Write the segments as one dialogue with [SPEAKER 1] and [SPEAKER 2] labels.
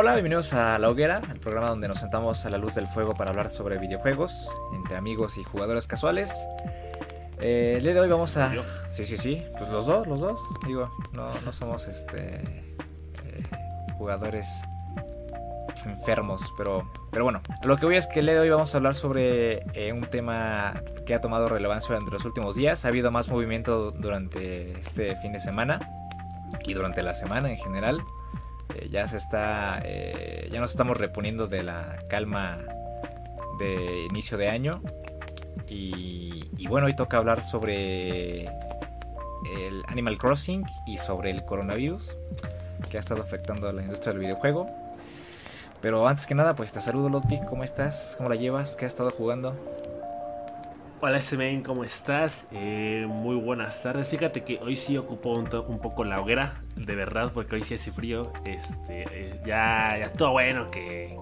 [SPEAKER 1] Hola, bienvenidos a La Hoguera, el programa donde nos sentamos a la luz del fuego para hablar sobre videojuegos entre amigos y jugadores casuales. Eh, el día de hoy vamos a. Sí, sí, sí. Pues los dos, los dos. Digo, no, no somos este. eh, jugadores enfermos, pero. Pero bueno, lo que voy es que el día de hoy vamos a hablar sobre eh, un tema que ha tomado relevancia durante los últimos días. Ha habido más movimiento durante este fin de semana y durante la semana en general. Eh, ya se está. eh, ya nos estamos reponiendo de la calma de inicio de año. Y, y bueno, hoy toca hablar sobre el Animal Crossing y sobre el coronavirus que ha estado afectando a la industria del videojuego. Pero antes que nada, pues te saludo, Lotpic. ¿Cómo estás? ¿Cómo la llevas? ¿Qué has estado jugando?
[SPEAKER 2] Hola SMN, ¿cómo estás? Eh, muy buenas tardes. Fíjate que hoy sí ocupó un, poco la hoguera, de verdad, porque hoy sí hace frío. Este, eh, ya, ya estuvo bueno que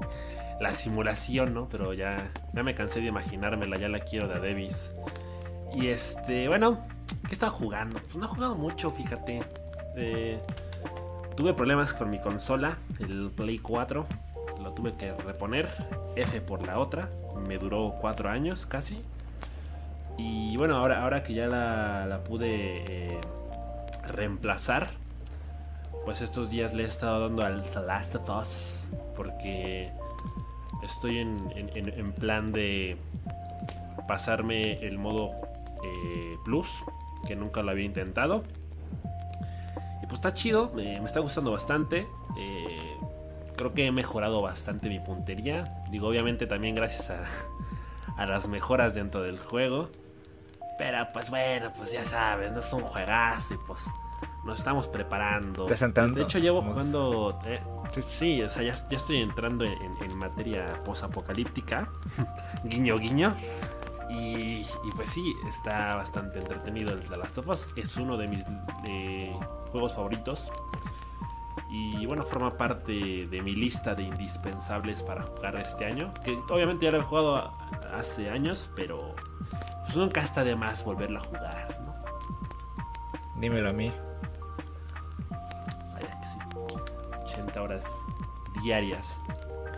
[SPEAKER 2] la simulación, ¿no? Pero ya, ya me cansé de imaginármela, ya la quiero de Davis. Y este, bueno, ¿qué estaba jugando? Pues no he jugado mucho, fíjate. Eh, tuve problemas con mi consola, el Play 4. Lo tuve que reponer. F por la otra. Me duró 4 años casi. Y bueno, ahora, ahora que ya la, la pude eh, reemplazar, pues estos días le he estado dando al The Last of Us. Porque estoy en, en- en- plan de pasarme el modo eh, Plus, que nunca lo había intentado. Y pues está chido, me está gustando bastante. eh, creo que he mejorado bastante mi puntería. Digo, obviamente también gracias a, a las mejoras dentro del juego. Pero pues bueno, pues ya sabes, no es un juegazo y pues nos estamos preparando.
[SPEAKER 1] Presentando.
[SPEAKER 2] De hecho llevo jugando... eh, sí, o sea, ya, ya estoy entrando en, en- en materia posapocalíptica. guiño, guiño. Y, y pues sí, está bastante entretenido el The Last of Us. Es uno de mis eh, juegos favoritos. Y bueno, forma parte de mi lista de indispensables para jugar este año. Que obviamente ya lo he jugado hace años, pero pues nunca está de más volverlo a jugar, ¿no?
[SPEAKER 1] Dímelo a mí.
[SPEAKER 2] Vaya que sí. 80 horas diarias.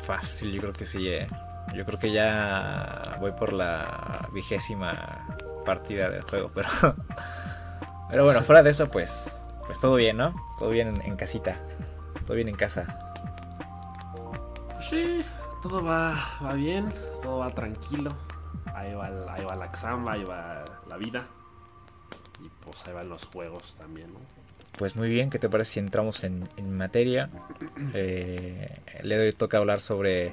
[SPEAKER 1] Fácil, yo creo que sí. eh. Yo creo que ya voy por la vigésima partida del juego, pero. Pero bueno, fuera de eso, pues. Pues todo bien, ¿no? Todo bien en, en casita. Todo bien en casa.
[SPEAKER 2] Pues sí, todo va, va bien, todo va tranquilo. Ahí va, ahí va la xamba, ahí va la vida. Y pues ahí van los juegos también, ¿no?
[SPEAKER 1] Pues muy bien, ¿qué te parece si entramos en, en materia? Eh, le doy toca hablar sobre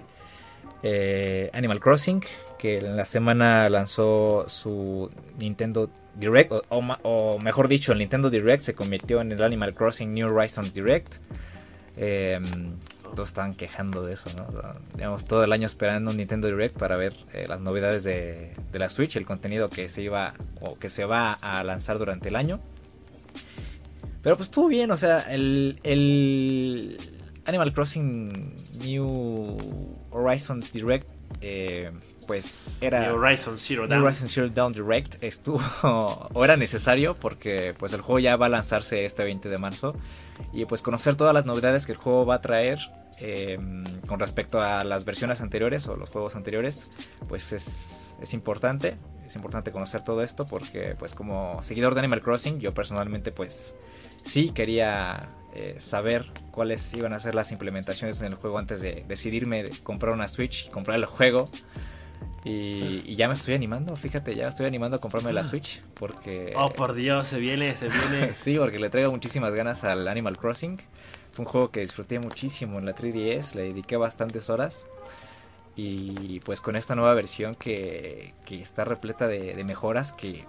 [SPEAKER 1] eh, Animal Crossing, que en la semana lanzó su Nintendo Direct, o, o o mejor dicho, el Nintendo Direct se convirtió en el Animal Crossing New Horizons Direct. Eh, todos estaban quejando de eso, ¿no? O todo el año esperando un Nintendo Direct para ver eh, las novedades de, de la Switch, el contenido que se iba o que se va a lanzar durante el año. Pero pues estuvo bien, o sea, el, el Animal Crossing New Horizons Direct, eh, pues era...
[SPEAKER 2] Y Horizon Zero Dawn.
[SPEAKER 1] Horizon Zero Dawn Direct estuvo o era necesario porque pues el juego ya va a lanzarse este 20 de marzo. Y pues conocer todas las novedades que el juego va a traer eh, con respecto a las versiones anteriores o los juegos anteriores pues es, es importante. Es importante conocer todo esto porque pues como seguidor de Animal Crossing yo personalmente pues sí quería eh, saber cuáles iban a ser las implementaciones en el juego antes de decidirme de comprar una Switch y comprar el juego y, y ya me estoy animando, fíjate, ya estoy animando a comprarme la Switch porque...
[SPEAKER 2] Oh, por Dios, se viene, se viene.
[SPEAKER 1] sí, porque le traigo muchísimas ganas al Animal Crossing. Fue un juego que disfruté muchísimo en la 3DS, le dediqué bastantes horas. Y pues con esta nueva versión que, que está repleta de, de mejoras que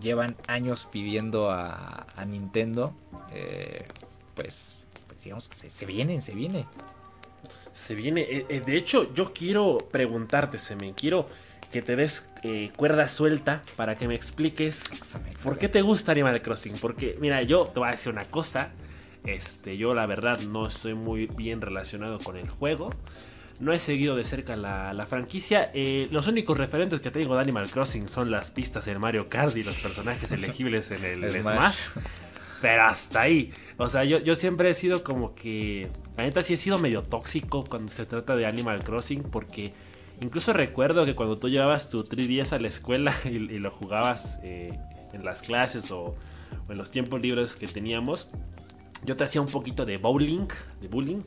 [SPEAKER 1] llevan años pidiendo a, a Nintendo, eh, pues, pues digamos que se, se vienen, se viene.
[SPEAKER 2] Se viene. eh, eh, de hecho, yo quiero preguntarte, Semen. Quiero que te des eh, cuerda suelta para que me expliques ¿Por qué te gusta Animal Crossing? Porque, mira, yo te voy a decir una cosa. Este, yo la verdad no estoy muy bien relacionado con el juego. No he seguido de cerca la, la franquicia. Eh, los únicos referentes que tengo de Animal Crossing son las pistas del Mario Kart y los personajes elegibles en el
[SPEAKER 1] Smash.
[SPEAKER 2] Smash. Pero hasta ahí. O sea, yo, yo siempre he sido como que. La neta sí he sido medio tóxico cuando se trata de Animal Crossing. Porque incluso recuerdo que cuando tú llevabas tu 3DS a la escuela y, lo jugabas eh, en las clases o, en los tiempos libres que teníamos, yo te hacía un poquito de bowling, de.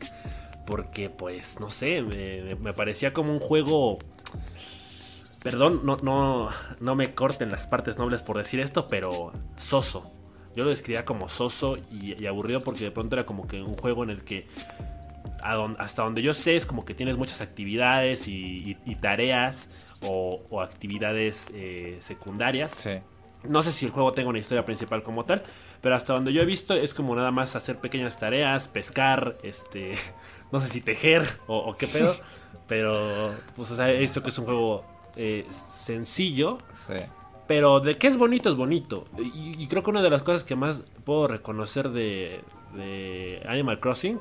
[SPEAKER 2] Porque, pues, no sé, me, me parecía como un juego Perdón, no, no, no me corten las partes nobles por decir esto, pero soso. Yo lo describía como soso y, aburrido porque de pronto era como que un juego en el que hasta donde yo sé es como que tienes muchas actividades y, tareas o, actividades eh, secundarias.
[SPEAKER 1] Sí.
[SPEAKER 2] No sé si el juego tenga una historia principal como tal, pero hasta donde yo he visto es como nada más hacer pequeñas tareas, pescar, este, no sé si tejer o, o qué pedo, pero pues o sea, he visto que es un juego eh, sencillo. Pero de que es bonito, es bonito. Y, creo que una de las cosas que más puedo reconocer de, Animal Crossing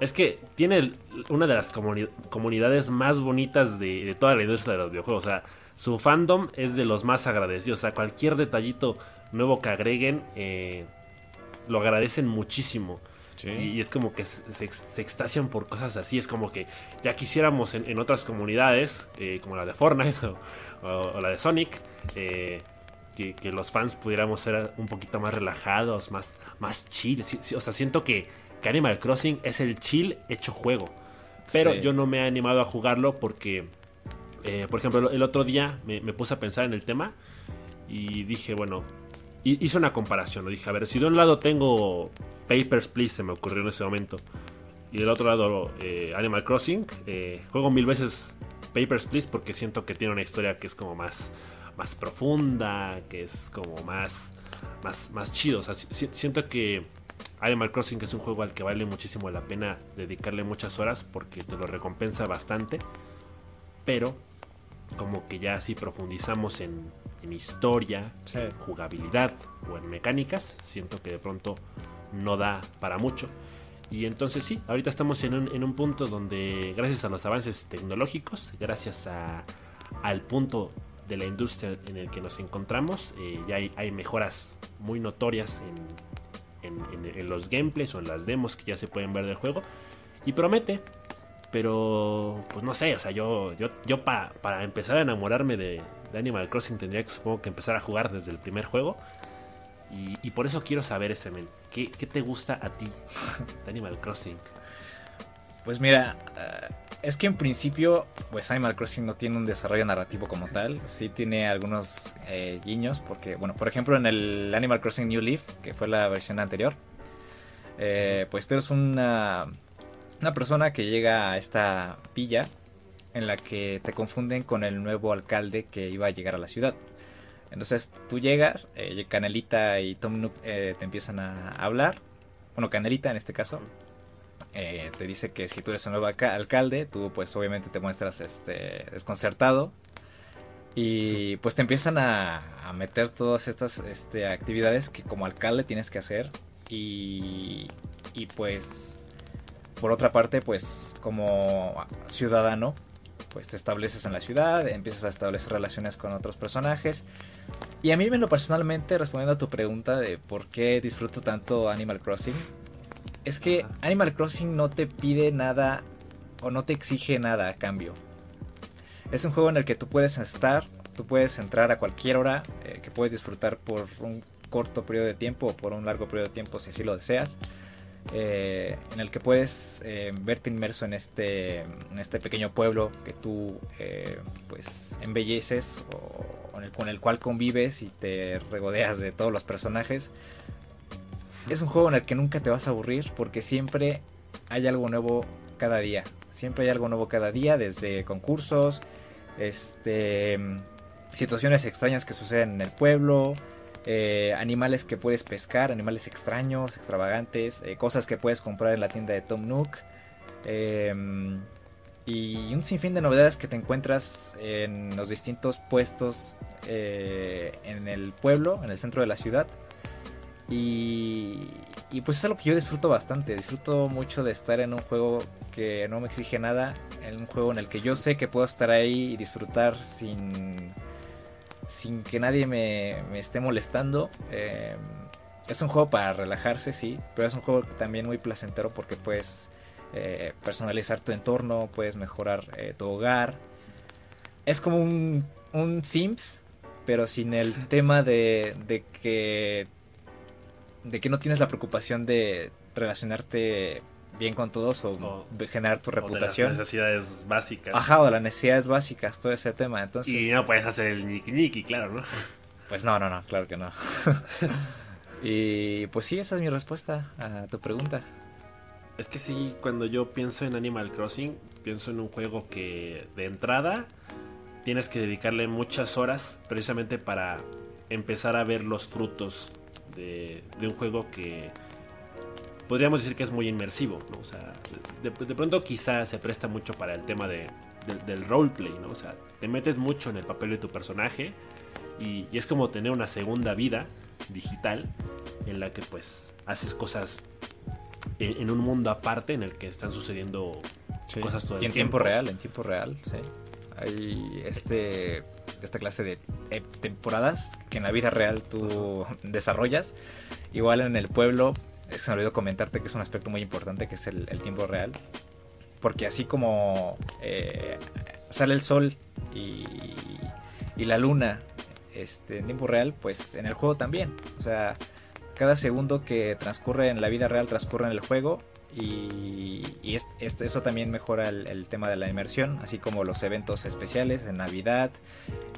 [SPEAKER 2] es que tiene una de las comunidades más bonitas de, toda la industria de los videojuegos. O sea, su fandom es de los más agradecidos. O sea, cualquier detallito nuevo que agreguen, eh, lo agradecen muchísimo. Y, es como que se, extasian por cosas así. Es como que ya quisiéramos en, otras comunidades, eh, como la de Fortnite o, la de Sonic, eh, que, los fans pudiéramos ser un poquito más relajados, más, más chill. o sea, siento que, Animal Crossing es el chill hecho juego. Pero yo no me he animado a jugarlo porque, eh, por ejemplo, el otro día me, me puse a pensar en el tema y dije, bueno, hice una comparación. Dije, a ver, si de un lado tengo Papers, Please, se me ocurrió en ese momento, y del otro lado eh, Animal Crossing, eh, juego mil veces Papers, Please porque siento que tiene una historia que es como más, más profunda, que es como más, más, más chido. O sea, siento que Animal Crossing es un juego al que vale muchísimo la pena dedicarle muchas horas porque te lo recompensa bastante. Pero como que ya si profundizamos en, en historia, en jugabilidad o en mecánicas, siento que de pronto no da para mucho. Y entonces sí, ahorita estamos en un, en un punto donde gracias a los avances tecnológicos, gracias a, al punto de la industria en el que nos encontramos, eh, ya hay, hay, mejoras muy notorias en, en, los gameplays o en las demos que ya se pueden ver del juego. Y promete, pero pues no sé, o sea, yo, yo, yo para empezar a enamorarme de Animal Crossing tendría que supongo que empezar a jugar desde el primer juego. Y, por eso quiero saber ese men. ¿Qué, te gusta a ti de Animal Crossing?
[SPEAKER 1] Pues mira, eh, es que en principio, pues Animal Crossing no tiene un desarrollo narrativo como tal. Sí tiene algunos eh, guiños, porque, bueno, por ejemplo, en el Animal Crossing New Leaf, que fue la versión anterior, eh, pues tú eres una, una persona que llega a esta villa en la que te confunden con el nuevo alcalde que iba a llegar a la ciudad. Entonces tú llegas, eh, Canelita y Tom Nook eh, te empiezan a hablar. Bueno, Canelita en este caso. Eh, te dice que si tú eres el nuevo alcalde, tú pues obviamente te muestras este, desconcertado. Y pues te empiezan a, meter todas estas este, actividades que como alcalde tienes que hacer. Y, y pues por otra parte pues como ciudadano pues te estableces en la ciudad, empiezas a establecer relaciones con otros personajes. Y a mí, en lo personalmente, respondiendo a tu pregunta de por qué disfruto tanto Animal Crossing, es que Animal Crossing no te pide nada o no te exige nada a cambio. Es un juego en el que tú puedes estar, tú puedes entrar a cualquier hora, eh, que puedes disfrutar por un corto periodo de tiempo o por un largo periodo de tiempo si así lo deseas. Eh, en el que puedes eh, verte inmerso en este, en este pequeño pueblo que tú pues embelleces o, con el cual convives y te regodeas de todos los personajes. Es un juego en el que nunca te vas a aburrir porque siempre hay algo nuevo cada día. Siempre hay algo nuevo cada día, desde concursos, este, situaciones extrañas que suceden en el pueblo, eh, animales que puedes pescar, animales extraños, extravagantes, eh, cosas que puedes comprar en la tienda de Tom Nook. Em, y un sinfín de novedades que te encuentras en los distintos puestos eh, en el pueblo, en el centro de la ciudad. Y, y, pues es algo que yo disfruto bastante. Disfruto mucho de estar en un juego que no me exige nada. En un juego en el que yo sé que puedo estar ahí y disfrutar sin sin que nadie me, esté molestando. Eh, es un juego para relajarse, sí, pero es un juego también muy placentero porque puedes eh, personalizar tu entorno, puedes mejorar eh, tu hogar. Es como un, un Sims, pero sin el tema de, de que de que no tienes la preocupación de relacionarte bien con todos o, generar tu reputación.
[SPEAKER 2] las necesidades básicas.
[SPEAKER 1] Ajá, o las necesidades básicas, todo ese tema. Entonces,
[SPEAKER 2] y no puedes hacer el niki niki, claro, ¿no?
[SPEAKER 1] Pues no, no, no, claro que no. y pues sí, esa es mi respuesta a tu pregunta.
[SPEAKER 2] Es que sí, cuando yo pienso en Animal Crossing, pienso en un juego que de entrada tienes que dedicarle muchas horas precisamente para empezar a ver los frutos de, un juego que podríamos decir que es muy inmersivo, ¿no? O sea, de, pronto quizá se presta mucho para el tema de, del roleplay, ¿no? O sea, te metes mucho en el papel de tu personaje y, es como tener una segunda vida digital en la que pues haces cosas en, un mundo aparte en el que están sucediendo cosas todo el
[SPEAKER 1] y en tiempo real, en tiempo real, sí. Hay este esta clase de eh, temporadas que en la vida real tú desarrollas. Igual en el pueblo, es que se me olvidó comentarte que es un aspecto muy importante que es el, tiempo real. Porque así como eh, sale el sol y, y la luna este, en tiempo real, pues en el juego también. O sea, cada segundo que transcurre en la vida real transcurre en el juego y, eso también mejora el, tema de la inmersión, así como los eventos especiales en Navidad,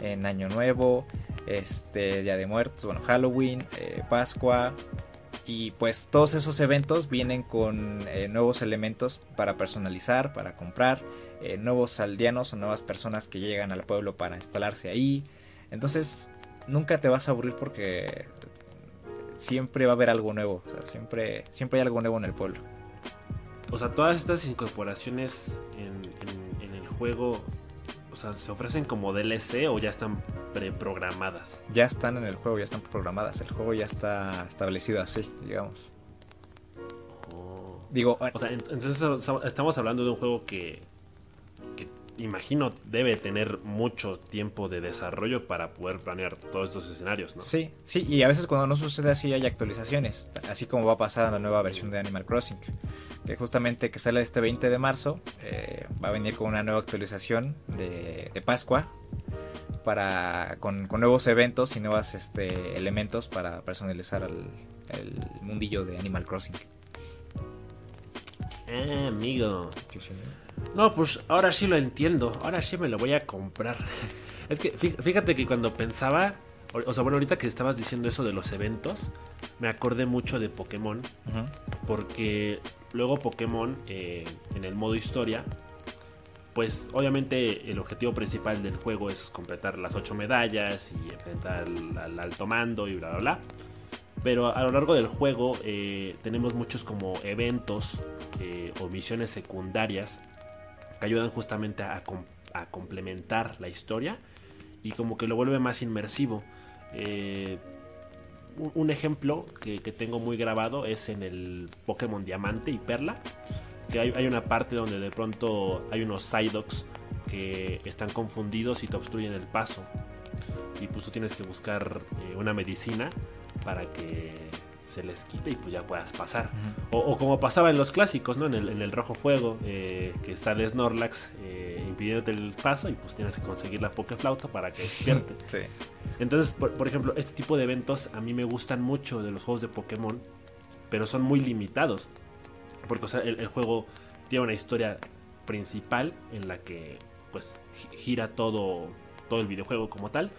[SPEAKER 1] en Año Nuevo, este Día de Muertos, bueno, Halloween, eh, Pascua. Y pues todos esos eventos vienen con eh, nuevos elementos para personalizar, para comprar, eh, nuevos aldeanos o nuevas personas que llegan al pueblo para instalarse ahí. Entonces nunca te vas a aburrir porque siempre va a haber algo nuevo, siempre, siempre hay algo nuevo en el pueblo.
[SPEAKER 2] O sea, todas estas incorporaciones en, el juego, o sea, ¿se ofrecen como DLC o ya están preprogramadas?
[SPEAKER 1] Ya están en el juego, ya están programadas. El juego ya está establecido así, digamos.
[SPEAKER 2] Oh. Digo, o sea, entonces estamos hablando de un juego que imagino debe tener mucho tiempo de desarrollo para poder planear todos estos escenarios, ¿no?
[SPEAKER 1] Sí, sí, y a veces cuando no sucede así hay actualizaciones, así como va a pasar en la nueva versión de Animal Crossing que justamente que sale este 20 de marzo, eh, va a venir con una nueva actualización de, Pascua para con, nuevos eventos y nuevos este, elementos para personalizar el, mundillo de Animal Crossing.
[SPEAKER 2] Eh, amigo. No, pues ahora sí lo entiendo. Ahora sí me lo voy a comprar. Es que fíjate que cuando pensaba, o sea, bueno, ahorita que estabas diciendo eso de los eventos, me acordé mucho de Pokémon. Porque Luego Pokémon eh, en el modo historia, pues obviamente el objetivo principal del juego es completar las 8 medallas y enfrentar al, alto mando y bla bla bla. Pero a lo largo del juego eh, tenemos muchos como eventos eh, o misiones secundarias ayudan justamente a, complementar la historia y como que lo vuelve más inmersivo un ejemplo que, tengo muy grabado es en el Pokémon Diamante y Perla. Que hay, una parte donde de pronto hay unos Psyducks que están confundidos y te obstruyen el paso. Y pues tú tienes que buscar eh, una medicina para que se les quite y pues ya puedas pasar. o, como pasaba en los clásicos, ¿no? En el, Rojo Fuego, eh, que está el Snorlax eh, impidiéndote el paso y pues tienes que conseguir la Pokeflauta para que despierte.
[SPEAKER 1] sí.
[SPEAKER 2] Entonces, por, ejemplo, este tipo de eventos a mí me gustan mucho de los juegos de Pokémon, pero son muy limitados. Porque, o sea, el, juego tiene una historia principal en la que pues gira todo, todo el videojuego como tal.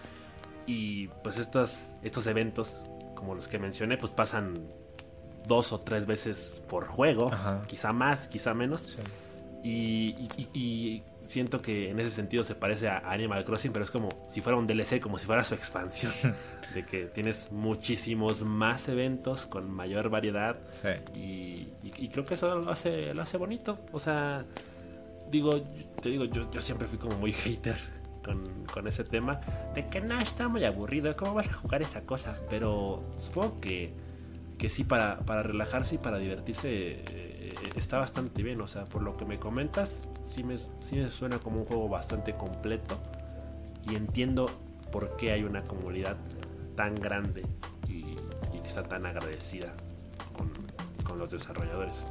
[SPEAKER 2] Y pues estos, estos eventos como los que mencioné, pues pasan dos o tres veces por juego, quizá más, quizá menos. Y, siento que en ese sentido se parece a Animal Crossing, pero es como si fuera un DLC, como si fuera su expansión, de que tienes muchísimos más eventos con mayor variedad. Y, creo que eso lo hace, lo hace bonito. O sea, digo, te digo, yo, yo siempre fui como muy hater con, ese tema de que no, está muy aburrido, ¿cómo vas a jugar esa cosa? Pero supongo que, que sí, para, para relajarse y para divertirse eh, está bastante bien. O sea, por lo que me comentas, sí me, sí me suena como un juego bastante completo y entiendo por qué hay una comunidad tan grande y, está tan agradecida con, con los desarrolladores.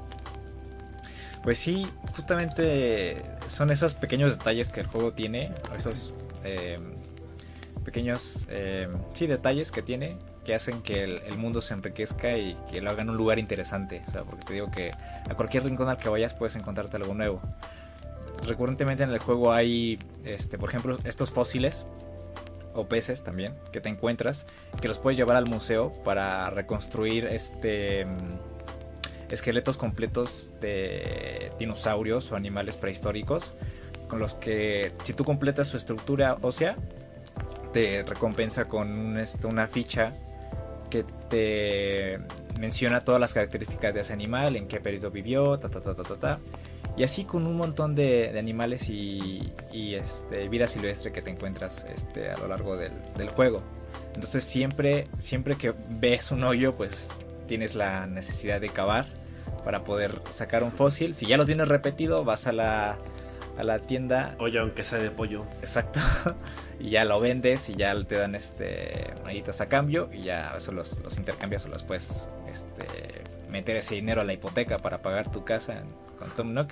[SPEAKER 1] Pues sí, justamente son esos pequeños detalles que el juego tiene, esos eh, pequeños eh, sí, detalles que tiene que hacen que el, mundo se enriquezca y que lo hagan un lugar interesante. O sea, porque te digo que a cualquier rincón al que vayas puedes encontrarte algo nuevo. Recurrentemente en el juego hay, este, por ejemplo, estos fósiles o peces también que te encuentras que los puedes llevar al museo para reconstruir este esqueletos completos de dinosaurios o animales prehistóricos con los que si tú completas su estructura ósea te recompensa con este, una ficha que te menciona todas las características de ese animal, en qué periodo vivió, ta ta ta ta ta Y así con un montón de, animales y, este, vida silvestre que te encuentras este, a lo largo del, del, juego. Entonces siempre, siempre que ves un hoyo, pues tienes la necesidad de cavar para poder sacar un fósil. Si ya lo tienes repetido, vas a la, a la tienda.
[SPEAKER 2] Oye, aunque sea de pollo.
[SPEAKER 1] Exacto. y ya lo vendes y ya te dan este moneditas a cambio y ya eso los, los intercambias o los puedes este, meter ese dinero a la hipoteca para pagar tu casa con Tom Nook.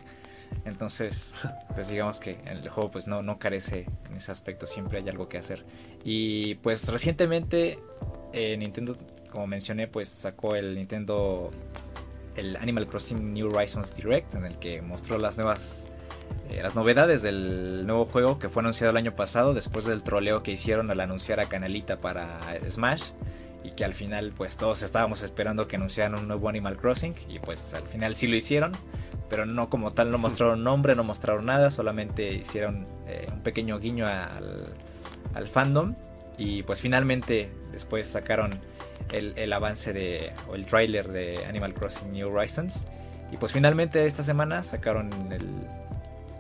[SPEAKER 1] Entonces, pues digamos que en el juego pues no, no carece en ese aspecto, siempre hay algo que hacer. Y pues recientemente eh, Nintendo, como mencioné, pues sacó el Nintendo el Animal Crossing New Horizons Direct, en el que mostró las nuevas eh, las novedades del nuevo juego que fue anunciado el año pasado después del troleo que hicieron al anunciar a Canalita para Smash y que al final pues todos estábamos esperando que anunciaran un nuevo Animal Crossing y pues al final sí lo hicieron pero no como tal no mostraron nombre no mostraron nada solamente hicieron eh, un pequeño guiño al, al fandom y pues finalmente después sacaron el, avance de, o el trailer de Animal Crossing New Horizons. Y pues finalmente esta semana sacaron el,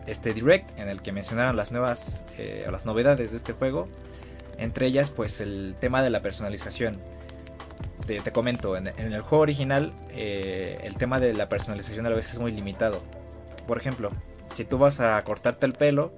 [SPEAKER 1] este direct en el que mencionaron las nuevas, eh, las novedades de este juego. Entre ellas pues el tema de la personalización. Te, comento, en, el juego original eh, el tema de la personalización a veces es muy limitado. Por ejemplo, si tú vas a cortarte el pelo,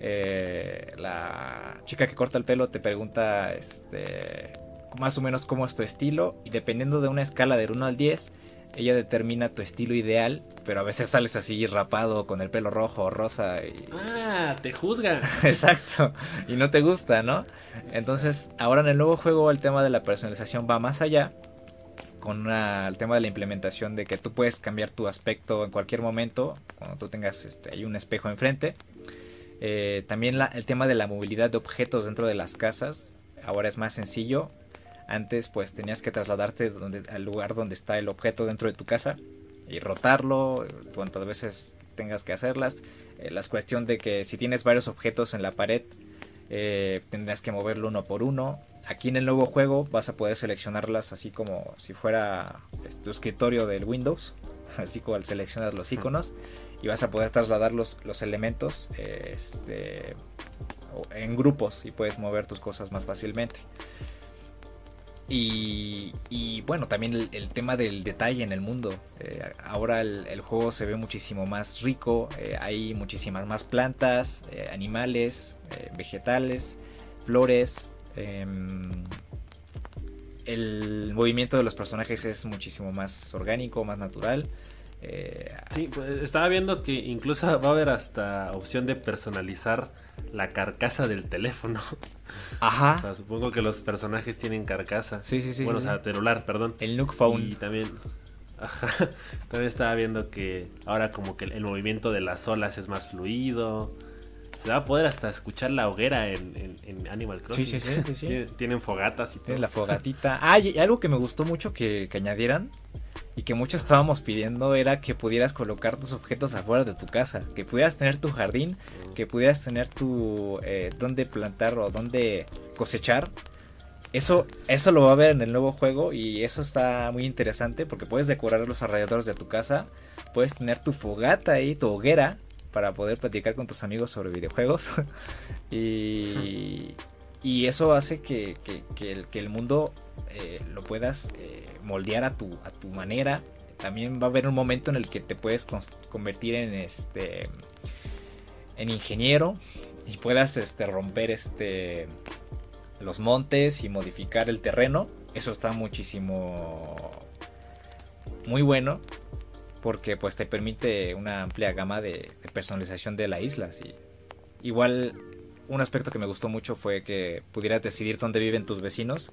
[SPEAKER 1] eh, la chica que corta el pelo te pregunta este, más o menos cómo es tu estilo y dependiendo de una escala del 1 al 10, ella determina tu estilo ideal, pero a veces sales así rapado con el pelo rojo o rosa. Y...
[SPEAKER 2] Ah, te juzga.
[SPEAKER 1] Exacto, y no te gusta, ¿no? Entonces, ahora en el nuevo juego el tema de la personalización va más allá, con el tema de la implementación de que tú puedes cambiar tu aspecto en cualquier momento, cuando tú tengas este, hay un espejo enfrente. Eh, también el tema de la movilidad de objetos dentro de las casas, ahora es más sencillo antes pues tenías que trasladarte al lugar donde está el objeto dentro de tu casa y rotarlo cuantas veces tengas que hacerlas. Eh, la cuestión de que si tienes varios objetos en la pared eh, tendrás que moverlo uno por uno. Aquí en el nuevo juego vas a poder seleccionarlas así como si fuera tu escritorio del Windows, así como al seleccionar los iconos y vas a poder trasladar los, los elementos este, en grupos y puedes mover tus cosas más fácilmente. Y, bueno, también el, tema del detalle en el mundo. Eh, ahora el, juego se ve muchísimo más rico, eh, hay muchísimas más plantas, eh, animales, vegetales, flores. Em, el movimiento de los personajes es muchísimo más orgánico, más natural.
[SPEAKER 2] sí, pues, estaba viendo que incluso va a haber hasta opción de personalizar la carcasa del teléfono. Ajá. O sea, supongo que los personajes tienen carcasa.
[SPEAKER 1] Sí, sí, sí.
[SPEAKER 2] Bueno, o sea, celular, perdón.
[SPEAKER 1] El Nook Phone.
[SPEAKER 2] Y también. Ajá. También estaba viendo que ahora como que el movimiento de las olas es más fluido. Se va a poder hasta escuchar la hoguera en, Animal Crossing.
[SPEAKER 1] Sí, sí, sí.
[SPEAKER 2] Tienen fogatas y todo.
[SPEAKER 1] la fogatita. Ah, y algo que me gustó mucho que, que añadieran y que muchos estábamos pidiendo era que pudieras colocar tus objetos afuera de tu casa, que pudieras tener tu jardín, que pudieras tener tu eh, donde plantar o donde cosechar. Eso, eso lo va a ver en el nuevo juego y eso está muy interesante porque puedes decorar los alrededores de tu casa, puedes tener tu fogata ahí, tu hoguera para poder platicar con tus amigos sobre videojuegos y, y eso hace que, el, que el, mundo eh, lo puedas eh, moldear a tu, a tu manera. También va a haber un momento en el que te puedes convertir en este en ingeniero y puedas este romper este los montes y modificar el terreno eso está muchísimo muy bueno porque pues te permite una amplia gama de, personalización de la isla. Igual un aspecto que me gustó mucho fue que pudieras decidir dónde viven tus vecinos,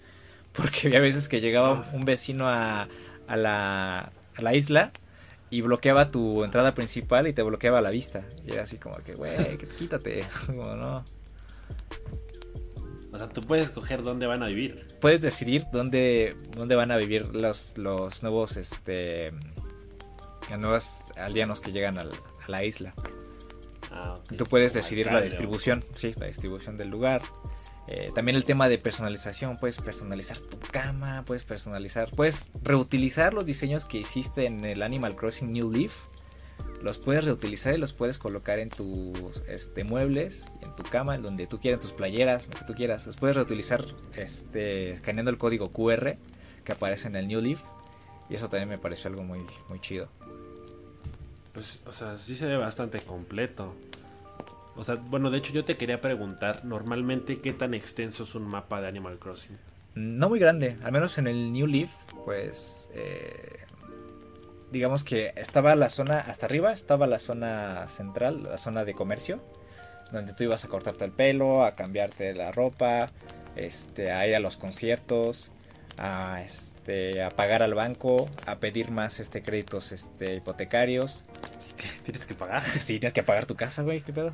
[SPEAKER 1] porque había veces que llegaba un vecino a, a, la, a la isla y bloqueaba tu entrada principal y te bloqueaba la vista. Y era así como que, güey, quítate. como no.
[SPEAKER 2] O sea, tú puedes escoger dónde van a vivir.
[SPEAKER 1] Puedes decidir dónde, dónde van a vivir los, los nuevos este nuevos aldeanos que llegan a la isla. Ah, Tú puedes decidir la distribución, sí, la distribución del lugar. Eh, también el tema de personalización, puedes personalizar tu cama, puedes personalizar, puedes reutilizar los diseños que hiciste en el Animal Crossing New Leaf. Los puedes reutilizar y los puedes colocar en tus este, muebles, en tu cama, donde tú quieras, en tus playeras, lo que tú quieras. Los puedes reutilizar este, escaneando el código QR que aparece en el New Leaf. Y eso también me pareció algo muy, muy chido.
[SPEAKER 2] Pues, o sea, sí se ve bastante completo. O sea, bueno, de hecho yo te quería preguntar, normalmente, ¿qué tan extenso es un mapa de Animal Crossing?
[SPEAKER 1] No muy grande, al menos en el New Leaf, pues... Eh, digamos que estaba la zona, hasta arriba estaba la zona central, la zona de comercio, donde tú ibas a cortarte el pelo, a cambiarte la ropa, este, a ir a los conciertos, a, este, a pagar al banco, a pedir más este, créditos este, hipotecarios.
[SPEAKER 2] ¿Tienes que pagar?
[SPEAKER 1] Sí, tienes que pagar tu casa, güey, ¿qué pedo?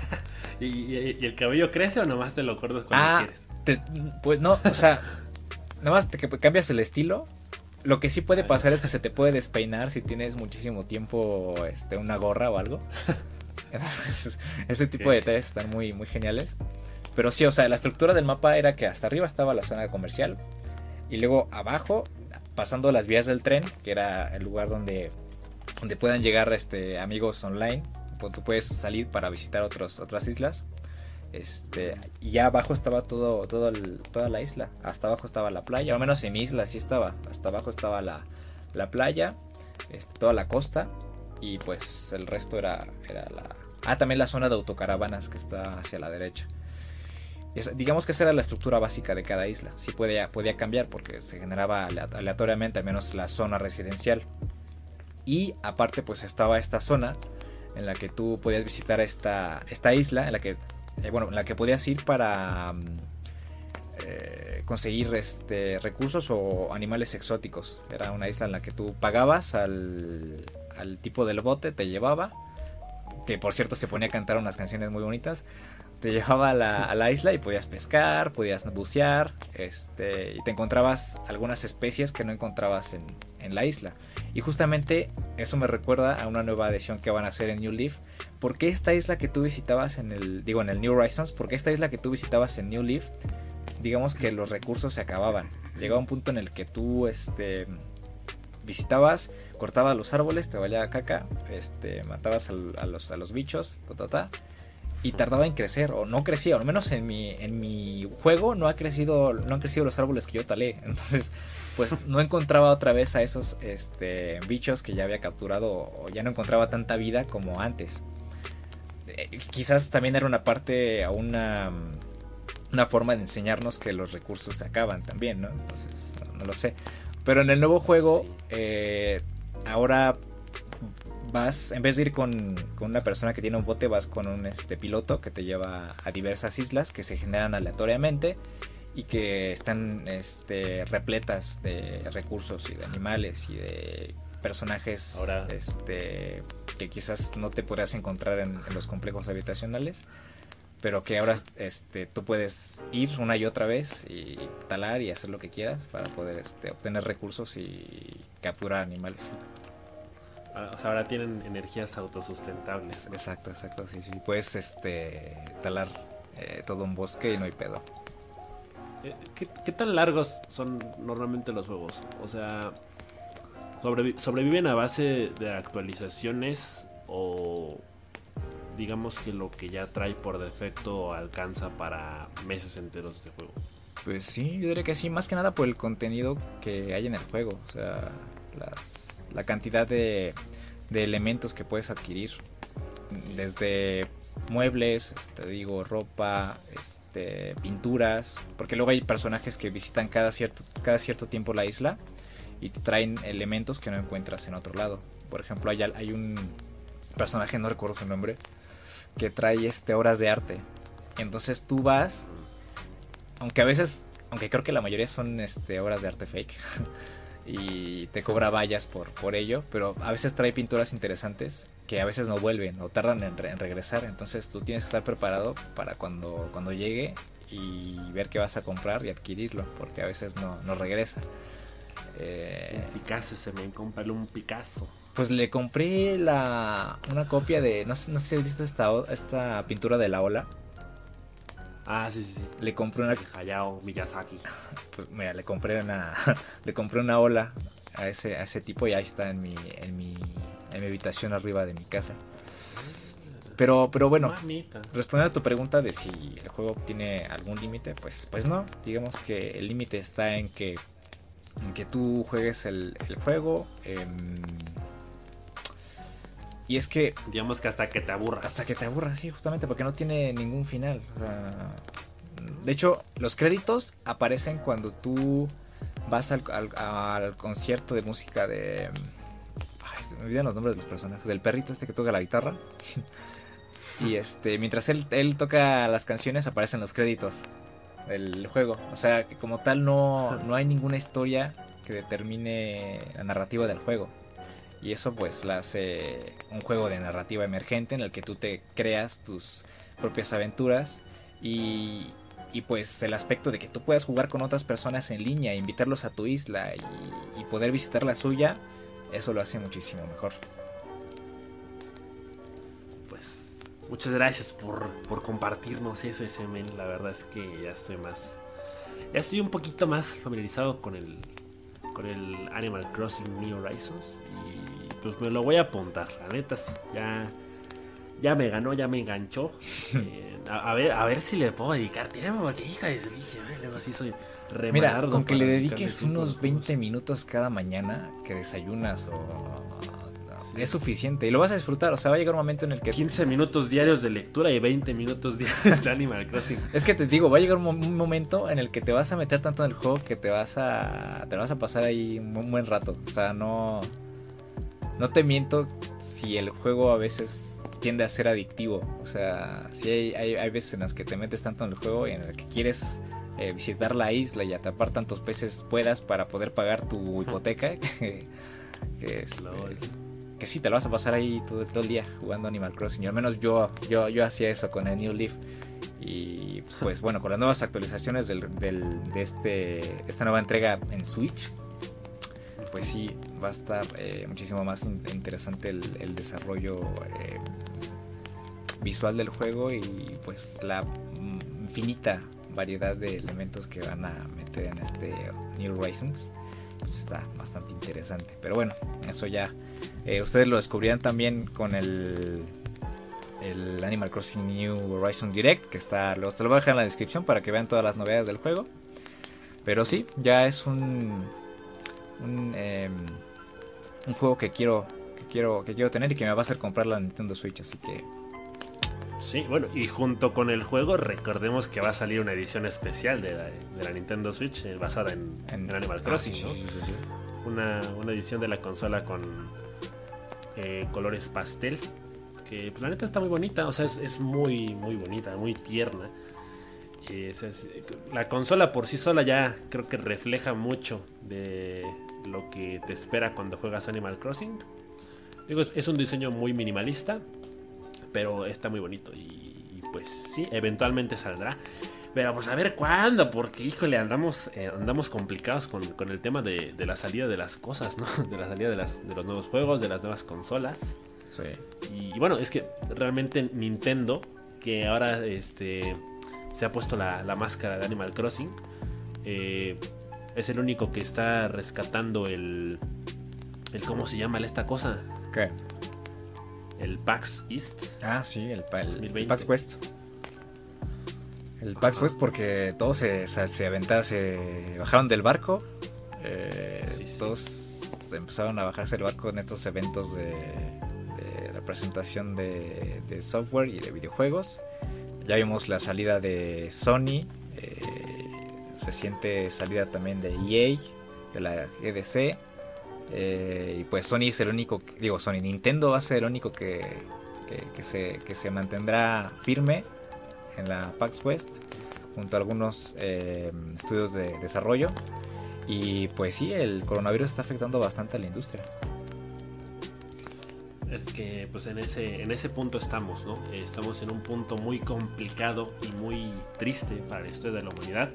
[SPEAKER 2] ¿Y, el cabello crece o nomás te lo cortas cuando ah,
[SPEAKER 1] quieres? pues no, o sea, nomás te cambias el estilo. Lo que sí puede pasar es que se te puede despeinar si tienes muchísimo tiempo este, una gorra o algo. ese tipo de detalles están muy, muy geniales. Pero sí, o sea, la estructura del mapa era que hasta arriba estaba la zona comercial, y luego abajo, pasando las vías del tren, que era el lugar donde, donde puedan llegar este, amigos online. Tú puedes salir para visitar otros, otras islas. Este, y abajo estaba todo, todo toda la isla. Hasta abajo estaba la playa. Al menos en mi isla sí estaba. Hasta abajo estaba la, la playa. Este, toda la costa. Y pues el resto era, era la... Ah, también la zona de autocaravanas que está hacia la derecha digamos que esa era la estructura básica de cada isla. Sí podía, podía cambiar porque se generaba aleatoriamente, al menos la zona residencial. Y aparte, pues estaba esta zona en la que tú podías visitar esta, esta isla, en la que, eh, bueno, en la que podías ir para mm, eh, conseguir este, recursos o animales exóticos. Era una isla en la que tú pagabas al, al tipo del bote, te llevaba, que por cierto se ponía a cantar unas canciones muy bonitas te llevaba a la, isla y podías pescar, podías bucear, este, y te encontrabas algunas especies que no encontrabas en, la isla. Y justamente eso me recuerda a una nueva edición que van a hacer en New Leaf. Porque esta isla que tú visitabas en el, digo, en el New Horizons, porque esta isla que tú visitabas en New Leaf, digamos que los recursos se acababan. Llegaba un punto en el que tú, este, visitabas, cortabas los árboles, te valía caca, este, matabas a, los, a los bichos, ta, ta, y tardaba en crecer o no crecía, o al menos en mi, en mi juego no ha crecido, no han crecido los árboles que yo talé. Entonces, pues no encontraba otra vez a esos este, bichos que ya había capturado o ya no encontraba tanta vida como antes. Eh, quizás también era una parte, una, una forma de enseñarnos que los recursos se acaban también, ¿no? Entonces, no, lo sé. Pero en el nuevo juego, eh, ahora vas, en vez de ir con, una persona que tiene un bote, vas con un este, piloto que te lleva a diversas islas que se generan aleatoriamente y que están este, repletas de recursos y de animales y de personajes este, que quizás no te podrías encontrar en, los complejos habitacionales pero que ahora este, tú puedes ir una y otra vez y talar y hacer lo que quieras para poder este, obtener recursos y capturar animales.
[SPEAKER 2] Ah, o sea, ahora tienen energías autosustentables.
[SPEAKER 1] Exacto, exacto. Sí, sí. Puedes este, talar eh, todo un bosque y no hay pedo.
[SPEAKER 2] Eh, ¿Qué, tan largos son normalmente los juegos? O sea, ¿sobreviven a base de actualizaciones o digamos que lo que ya trae por defecto alcanza para meses enteros de juego?
[SPEAKER 1] Pues sí, yo diría que sí, más que nada por el contenido que hay en el juego. O sea, las la cantidad de, elementos que puedes adquirir. Desde muebles, te digo, ropa, este, pinturas, porque luego hay personajes que visitan cada cierto, cada cierto tiempo la isla y te traen elementos que no encuentras en otro lado. Por ejemplo, hay, hay un personaje, no recuerdo su nombre, que trae este, obras de arte. Entonces tú vas, aunque a veces, aunque creo que la mayoría son este, obras de arte fake, y te cobra vallas por, por ello, pero a veces trae pinturas interesantes que a veces no vuelven o tardan en, regresar, entonces tú tienes que estar preparado para cuando, cuando llegue y ver qué vas a comprar y adquirirlo, porque a veces no, no regresa.
[SPEAKER 2] Eh, un Picasso ese me comprarle un Picasso.
[SPEAKER 1] Pues le compré la una copia de no, no sé si has visto esta, esta pintura de la ola.
[SPEAKER 2] Ah, sí, sí, sí.
[SPEAKER 1] Le compré una.
[SPEAKER 2] Hayao Miyazaki.
[SPEAKER 1] Pues mira, le compré una. le compré una ola a ese, a ese tipo y ahí está en mi, en mi, en mi habitación arriba de mi casa. Pero, pero bueno, respondiendo a tu pregunta de si el juego tiene algún límite, pues, pues no. Digamos que el límite está en que, en que tú juegues el, el juego. Em, y es que.
[SPEAKER 2] Digamos que hasta que te aburras.
[SPEAKER 1] Hasta que te aburras, sí, justamente, porque no tiene ningún final. de hecho, los créditos aparecen cuando tú vas al, concierto de música de. Ay, me olvidan los nombres de los personajes. Del perrito este que toca la guitarra. y este, mientras él, él toca las canciones, aparecen los créditos del juego. O sea, que como tal, no, no hay ninguna historia que determine la narrativa del juego. Y eso pues la hace un juego de narrativa emergente en el que tú te creas tus propias aventuras y, y pues el aspecto de que tú puedas jugar con otras personas en línea, invitarlos a tu isla y, poder visitar la suya, eso lo hace muchísimo mejor.
[SPEAKER 2] Pues muchas gracias por, por compartirnos eso, ese men. La verdad es que ya estoy más... Ya estoy un poquito más familiarizado con el, con el Animal Crossing New Horizons pues me lo voy a apuntar, la neta sí. Ya, ya me ganó, ya me enganchó. Eh, a, ver, a ver si le puedo dedicar tiempo, porque hija de luego sí soy
[SPEAKER 1] Mira, con que le dediques unos 20 minutos cada mañana que desayunas o es suficiente y lo vas a disfrutar. O sea, va a llegar un momento en el que.
[SPEAKER 2] 15 minutos diarios de lectura y 20 minutos diarios de Animal Crossing.
[SPEAKER 1] es que te digo, va a llegar un, momento en el que te vas a meter tanto en el juego que te vas a. Te vas a pasar ahí un buen rato. O sea, no. No te miento si el juego a veces tiende a ser adictivo. O sea, si hay, hay, veces en las que te metes tanto en el juego y en el que quieres eh, visitar la isla y atrapar tantos peces puedas para poder pagar tu hipoteca. que, este, que, sí, te lo vas a pasar ahí todo, todo, el día jugando Animal Crossing. Y al menos yo, yo, yo hacía eso con el New Leaf. Y pues bueno, con las nuevas actualizaciones del, del, de este, esta nueva entrega en Switch, pues sí, va a estar eh, muchísimo más interesante el, desarrollo eh, visual del juego y pues la infinita variedad de elementos que van a meter en este New Horizons pues está bastante interesante. Pero bueno eso ya eh, ustedes lo descubrirán también con el el Animal Crossing New Horizon Direct que está lo, te lo voy a dejar en la descripción para que vean todas las novedades del juego. Pero sí ya es un un, em, un juego que quiero, que quiero, que quiero tener y que me va a hacer comprar la Nintendo Switch, así que.
[SPEAKER 2] Sí, bueno, y junto con el juego, recordemos que va a salir una edición especial de la, Nintendo Switch eh, basada en, Animal Crossing, Una, edición de la consola con eh, colores pastel. Que pues, la neta está muy bonita, o sea, es, es muy, muy bonita, muy tierna. La consola por sí sola ya creo que refleja mucho de lo que te espera cuando juegas Animal Crossing. Digo, es, un diseño muy minimalista, pero está muy bonito y, pues sí, eventualmente saldrá. Pero pues a ver cuándo, porque híjole, andamos, eh, andamos complicados con, el tema de, la salida de las cosas, ¿no? De la salida de, las, de los nuevos juegos, de las nuevas consolas. Y, bueno, es que realmente Nintendo, que ahora este, se ha puesto la, la máscara de Animal Crossing, eh, es el único que está rescatando el. el ¿Cómo se llama esta cosa?
[SPEAKER 1] ¿Qué?
[SPEAKER 2] El PAX East.
[SPEAKER 1] Ah, sí, el, PAX West. El PAX West porque todos se, se, aventaron, se bajaron del barco. Eh, todos empezaron a bajarse del barco en estos eventos de, de representación de, software y de videojuegos. Ya vimos la salida de Sony, eh, reciente salida también de EA, de la EDC. Eh, y pues Sony es el único, digo Sony, Nintendo va a ser el único que, que, se, que se mantendrá firme en la PAX West junto a algunos eh, estudios de desarrollo. Y pues sí, el coronavirus está afectando bastante a la industria.
[SPEAKER 2] Es que pues en ese, en ese punto estamos, ¿no? Estamos en un punto muy complicado y muy triste para la historia de la humanidad.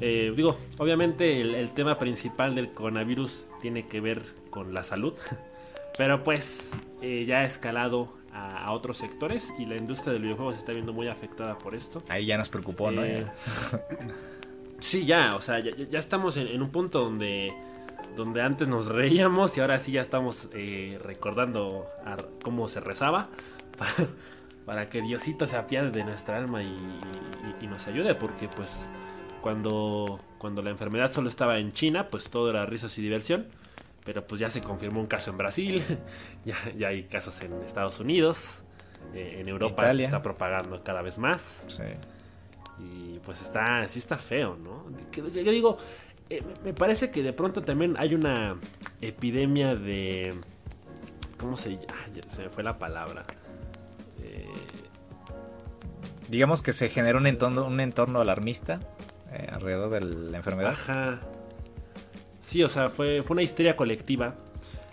[SPEAKER 2] Eh, digo, obviamente el, tema principal del coronavirus tiene que ver con la salud, pero pues eh, ya ha escalado a, otros sectores y la industria del videojuego se está viendo muy afectada por esto.
[SPEAKER 1] Ahí ya nos preocupó, ¿no? Eh,
[SPEAKER 2] sí, ya, o sea, ya, estamos en, un punto donde, donde antes nos reíamos y ahora sí ya estamos recordando cómo se rezaba. Para, que Diosito se apiade de nuestra alma y nos ayude, porque pues cuando, cuando la enfermedad solo estaba en China, pues todo era risas y diversión. Pero pues ya se confirmó un caso en Brasil, ya, ya hay casos en Estados Unidos, eh, en Europa se está propagando cada vez más. Sí. Y pues está, sí está feo, ¿no? Yo digo, eh, me parece que de pronto también hay una epidemia de... ¿Cómo se llama? Se me fue la palabra. Eh,
[SPEAKER 1] Digamos que se generó un entorno, un entorno alarmista eh, alrededor de la enfermedad.
[SPEAKER 2] Ajá. Sí, o sea, fue, fue una histeria colectiva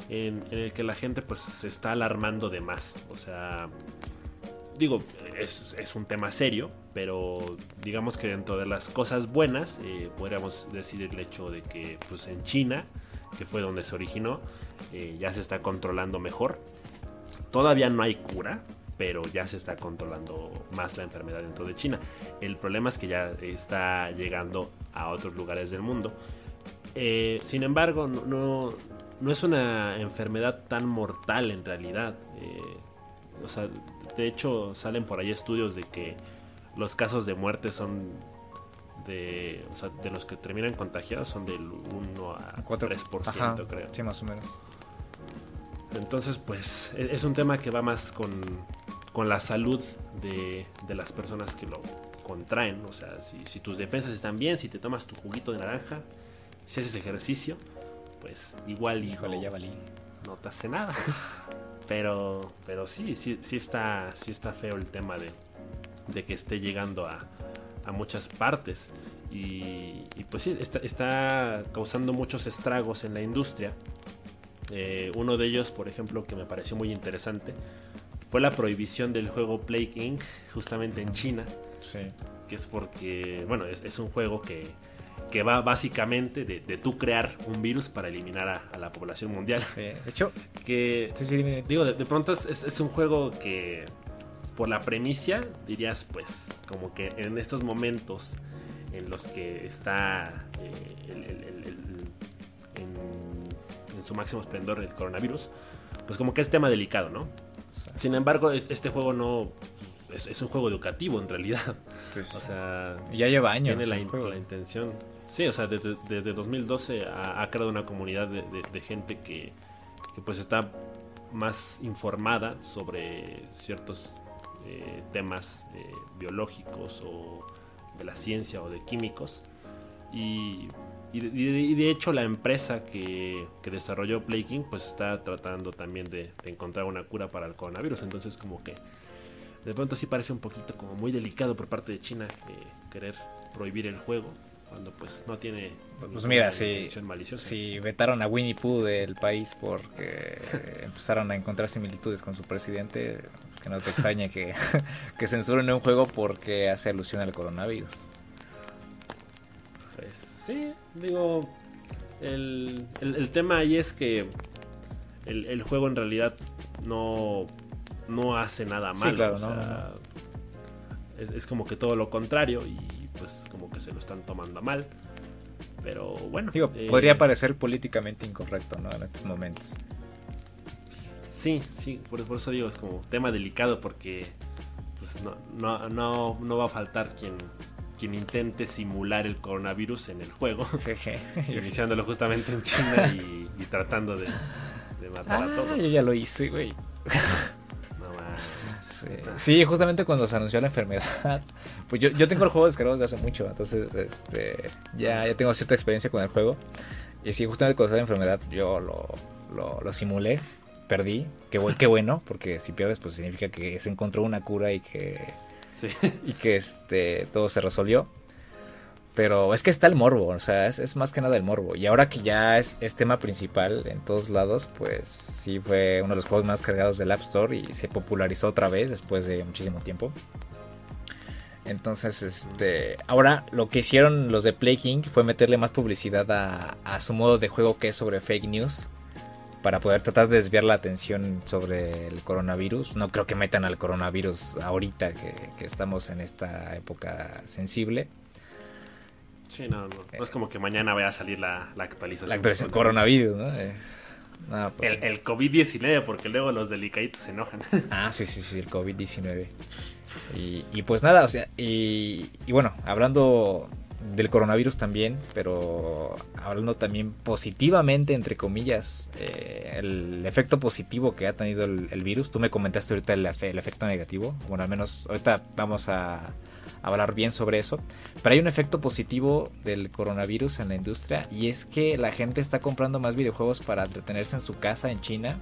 [SPEAKER 2] en, el que la gente pues se está alarmando de más. O sea, digo, es, un tema serio, pero digamos que dentro de las cosas buenas, eh, podríamos decir el hecho de que pues en China, que fue donde se originó, eh, ya se está controlando mejor. Todavía no hay cura, pero ya se está controlando más la enfermedad dentro de China. El problema es que ya está llegando a otros lugares del mundo. Eh, sin embargo, no, no, es una enfermedad tan mortal en realidad. Eh, o sea, de hecho salen por ahí estudios de que los casos de muerte son de, o sea, de los que terminan contagiados son del 1 a 3%, creo.
[SPEAKER 1] Sí, más o menos.
[SPEAKER 2] Entonces, pues e-, es un tema que va más con, con la salud de, las personas que lo contraen. O sea, si, tus defensas están bien, si te tomas tu juguito de naranja, si haces ejercicio, pues igual
[SPEAKER 1] Híjole, ya valí.
[SPEAKER 2] no te hace nada. pero, pero sí, sí, sí, está, sí está feo el tema de, de que esté llegando a, a muchas partes. Y, pues sí, está, está, causando muchos estragos en la industria. Eh, uno de ellos, por ejemplo, que me pareció muy interesante, fue la prohibición del juego Plague Inc. justamente en China. Sí. Que es porque, bueno, es, un juego que, que, va básicamente de, de, tú crear un virus para eliminar a, la población mundial.
[SPEAKER 1] Sí. De hecho,
[SPEAKER 2] que digo, de, pronto es, es, un juego que por la premisa dirías, pues, como que en estos momentos en los que está eh, el, en, en su máximo esplendor el coronavirus, pues como que es tema delicado, ¿no? Sin embargo, este juego no. Es, un juego educativo en realidad. Pues, o sea.
[SPEAKER 1] Ya lleva años.
[SPEAKER 2] Tiene la, intención. Sí, o sea, desde, 2012 ha, creado una comunidad de, gente que, pues está más informada sobre ciertos eh, temas eh, biológicos o de la ciencia o de químicos. Y y de, hecho la empresa que, desarrolló Plague pues está tratando también de, encontrar una cura para el coronavirus. Entonces como que de pronto sí parece un poquito como muy delicado por parte de China querer prohibir el juego. Cuando pues no tiene
[SPEAKER 1] pues mira, si, si vetaron a Winnie Pooh del país porque empezaron a encontrar similitudes con su presidente, que no te extrañe que, que censuren un juego porque hace alusión al coronavirus.
[SPEAKER 2] Sí, digo, el, tema ahí es que el, juego en realidad no, no hace nada malo. Es, como que todo lo contrario y pues como que se lo están tomando mal. Pero bueno.
[SPEAKER 1] Digo, eh, podría parecer políticamente incorrecto, ¿no? En estos momentos.
[SPEAKER 2] Sí, sí, por, eso digo, es como tema delicado porque pues no, no, no va a faltar quien quien intente simular el coronavirus en el juego, iniciándolo justamente en China y, tratando de, matar a ah, todos.
[SPEAKER 1] Yo ya lo hice, güey.
[SPEAKER 2] No
[SPEAKER 1] Sí, justamente cuando se anunció la enfermedad. Pues yo, yo tengo el juego descargado desde hace mucho, entonces este, ya, ya tengo cierta experiencia con el juego. Y sí, justamente cuando salió la enfermedad yo lo, lo, simulé, perdí. Qué, qué bueno, porque si pierdes pues significa que se encontró una cura y que, y que este, todo se resolvió. Pero es que está el morbo, o sea, es, más que nada el morbo. Y ahora que ya es, tema principal en todos lados, pues sí fue uno de los juegos más cargados del App Store y se popularizó otra vez después de muchísimo tiempo. Entonces, este, ahora lo que hicieron los de Play King fue meterle más publicidad a, su modo de juego que es sobre fake news para poder tratar de desviar la atención sobre el coronavirus. No creo que metan al coronavirus ahorita que, que estamos en esta época sensible.
[SPEAKER 2] Sí, no, no. es como que mañana vaya a salir la, actualización. La
[SPEAKER 1] actualización coronavirus, ¿no? Eh,
[SPEAKER 2] pues el, el COVID-19, porque luego los delicaditos se enojan.
[SPEAKER 1] Ah, sí, sí, sí, el COVID-19. Y, pues nada, o sea, y, bueno, hablando del coronavirus también, pero hablando también positivamente, entre comillas, eh, el efecto positivo que ha tenido el, virus. Tú me comentaste ahorita el, el efecto negativo. Bueno, al menos ahorita vamos a hablar bien sobre eso. Pero hay un efecto positivo del coronavirus en la industria y es que la gente está comprando más videojuegos para entretenerse en su casa en China.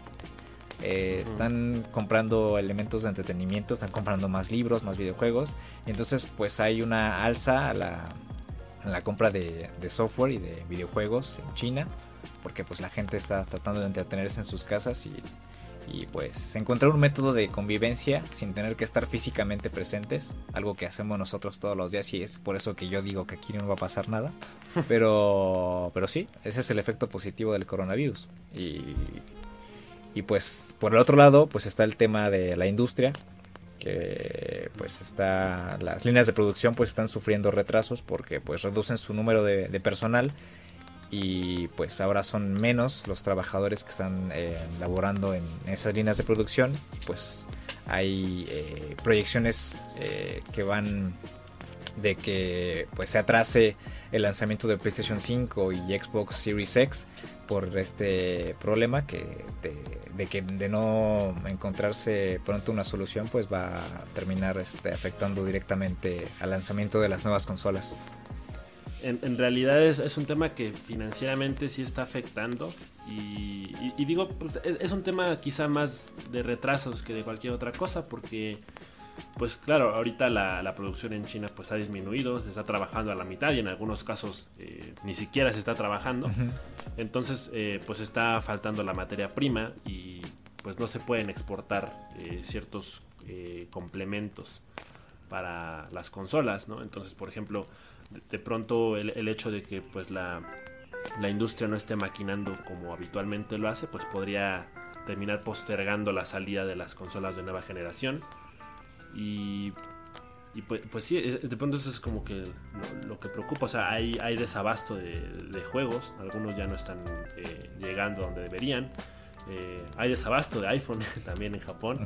[SPEAKER 1] Eh, están comprando elementos de entretenimiento, están comprando más libros, más videojuegos. Y entonces pues hay una alza a la, la compra de, de, software y de videojuegos en China. Porque pues la gente está tratando de entretenerse en sus casas y y pues encontrar un método de convivencia sin tener que estar físicamente presentes, algo que hacemos nosotros todos los días y es por eso que yo digo que aquí no va a pasar nada. Pero, pero sí, ese es el efecto positivo del coronavirus. Y, y pues por el otro lado, pues está el tema de la industria, que pues está las líneas de producción pues están sufriendo retrasos porque pues reducen su número de, de personal y pues ahora son menos los trabajadores que están eh, laborando en esas líneas de producción. Y pues hay eh, proyecciones eh, que van de que pues se atrase el lanzamiento de PlayStation 5 y Xbox Series X por este problema que de, que de no encontrarse pronto una solución pues va a terminar este, afectando directamente al lanzamiento de las nuevas consolas
[SPEAKER 2] en, realidad es, un tema que financieramente sí está afectando. Y, digo, pues es, un tema quizá más de retrasos que de cualquier otra cosa, porque, pues claro, ahorita la, producción en China pues ha disminuido, se está trabajando a la mitad y en algunos casos eh, ni siquiera se está trabajando. Entonces, eh, pues está faltando la materia prima y pues no se pueden exportar eh, ciertos complementos para las consolas, ¿no? Entonces, por ejemplo, de pronto el, hecho de que pues la, industria no esté maquinando como habitualmente lo hace, pues podría terminar postergando la salida de las consolas de nueva generación. Y, pues, pues, sí, de pronto eso es como que lo, que preocupa. O sea, hay, hay desabasto de, juegos, algunos ya no están eh, llegando donde deberían. Eh, hay desabasto de iPhone también en Japón.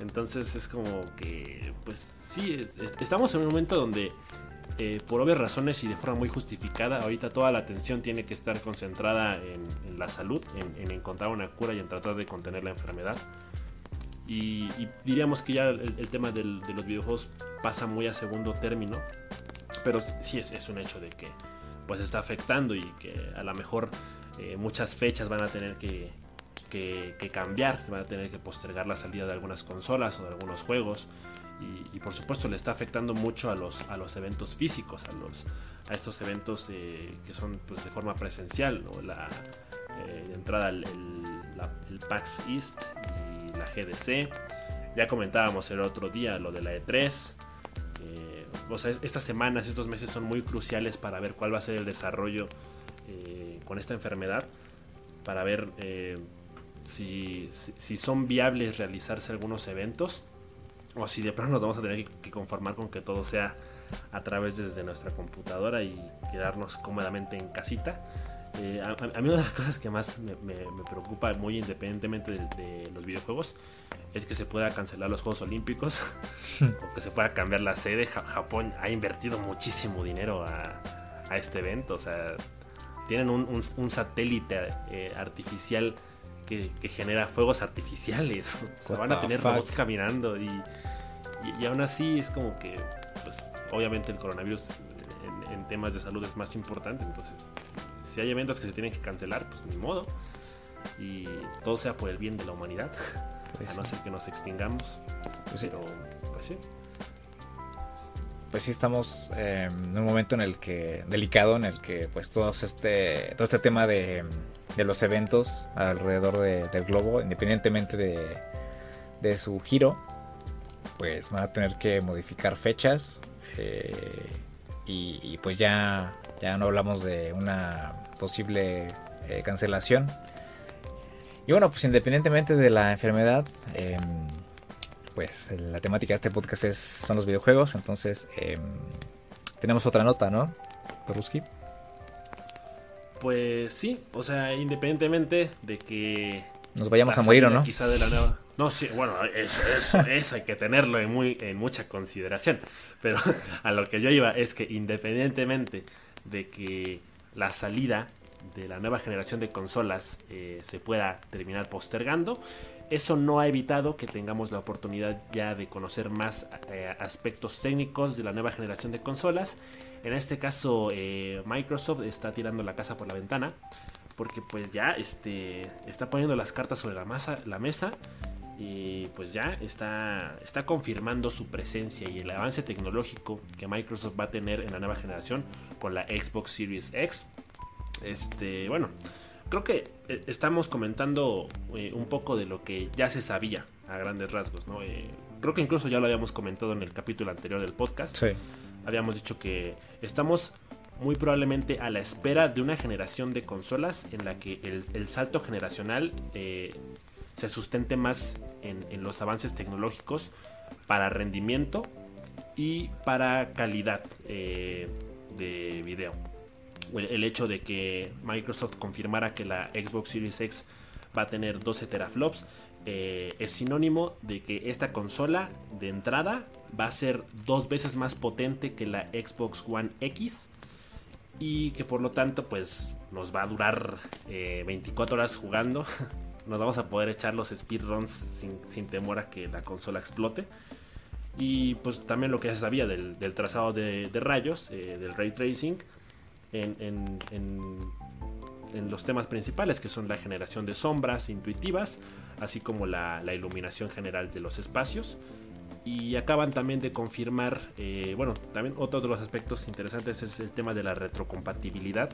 [SPEAKER 2] Entonces es como que, pues sí, estamos en un momento donde eh, por obvias razones y de forma muy justificada, ahorita toda la atención tiene que estar concentrada en, la salud, en, encontrar una cura y en tratar de contener la enfermedad. Y, diríamos que ya el, tema de los videojuegos pasa muy a segundo término, pero sí es, un hecho de que pues está afectando y que a lo mejor eh, muchas fechas van a tener que, que cambiar, van a tener que postergar la salida de algunas consolas o de algunos juegos y, por supuesto le está afectando mucho a los, a los eventos físicos, a, los, a estos eventos eh, que son pues, de forma presencial, la eh, entrada al el, PAX East y la GDC. Ya comentábamos el otro día lo de la E3. Eh, o sea, estas semanas, estos meses son muy cruciales para ver cuál va a ser el desarrollo con esta enfermedad, para ver si, si son viables realizarse algunos eventos o si de pronto nos vamos a tener que, conformar con que todo sea a través desde nuestra computadora y quedarnos cómodamente en casita. Eh, a, mí una de las cosas que más me, preocupa, muy independientemente de, los videojuegos, es que se pueda cancelar los Juegos Olímpicos o que se pueda cambiar la sede. Japón ha invertido muchísimo dinero a, este evento. O sea, tienen un, satélite eh, artificial que, genera fuegos artificiales. O van a tener robots caminando y, y, aún así es como que, pues, obviamente el coronavirus en, temas de salud es más importante. Entonces, si hay eventos que se tienen que cancelar, pues ni modo. Y todo sea por el bien de la humanidad. Pues a no ser que nos extingamos. Pues Pero, pues sí
[SPEAKER 1] pues sí estamos em, en un momento en el que delicado en el que pues todo este todo este tema de, los eventos alrededor del globo independientemente de, su giro pues van a tener que modificar fechas eh, y, pues ya ya no hablamos de una posible eh, cancelación y bueno pues independientemente de la enfermedad em, pues la temática de este podcast es, son los videojuegos, entonces em, tenemos otra nota, ¿no? Peruski.
[SPEAKER 2] Pues sí, o sea, independientemente de que...
[SPEAKER 1] Nos vayamos a morir o no.
[SPEAKER 2] Quizá de la nueva... No, sí, bueno, eso, eso, eso hay que tenerlo en, muy, en mucha consideración. Pero a lo que yo iba es que independientemente de que la salida de la nueva generación de consolas eh, se pueda terminar postergando, eso no ha evitado que tengamos la oportunidad ya de conocer más eh, aspectos técnicos de la nueva generación de consolas. En este caso, eh, Microsoft está tirando la casa por la ventana porque pues ya este, está poniendo las cartas sobre la, masa, la mesa y pues ya está, está confirmando su presencia y el avance tecnológico que Microsoft va a tener en la nueva generación con la Xbox Series X. Este, bueno, creo que eh, estamos comentando eh, un poco de lo que ya se sabía a grandes rasgos, ¿no? Creo que incluso ya lo habíamos comentado en el capítulo anterior del podcast.
[SPEAKER 1] Sí.
[SPEAKER 2] Habíamos dicho que estamos muy probablemente a la espera de una generación de consolas en la que el, salto generacional se sustente más en, los avances tecnológicos para rendimiento y para calidad de video. El hecho de que Microsoft confirmara que la Xbox Series X va a tener 12 teraflops eh, es sinónimo de que esta consola de entrada va a ser dos veces más potente que la Xbox One X y que por lo tanto pues nos va a durar 24 eh, horas jugando nos vamos a poder echar los speedruns sin, sin temor a que la consola explote y pues también lo que se sabía del, trazado de, rayos eh, del ray tracing en, los temas principales, que son la generación de sombras intuitivas, así como la, iluminación general de los espacios. Y acaban también de confirmar, eh, bueno, también otro de los aspectos interesantes es el tema de la retrocompatibilidad,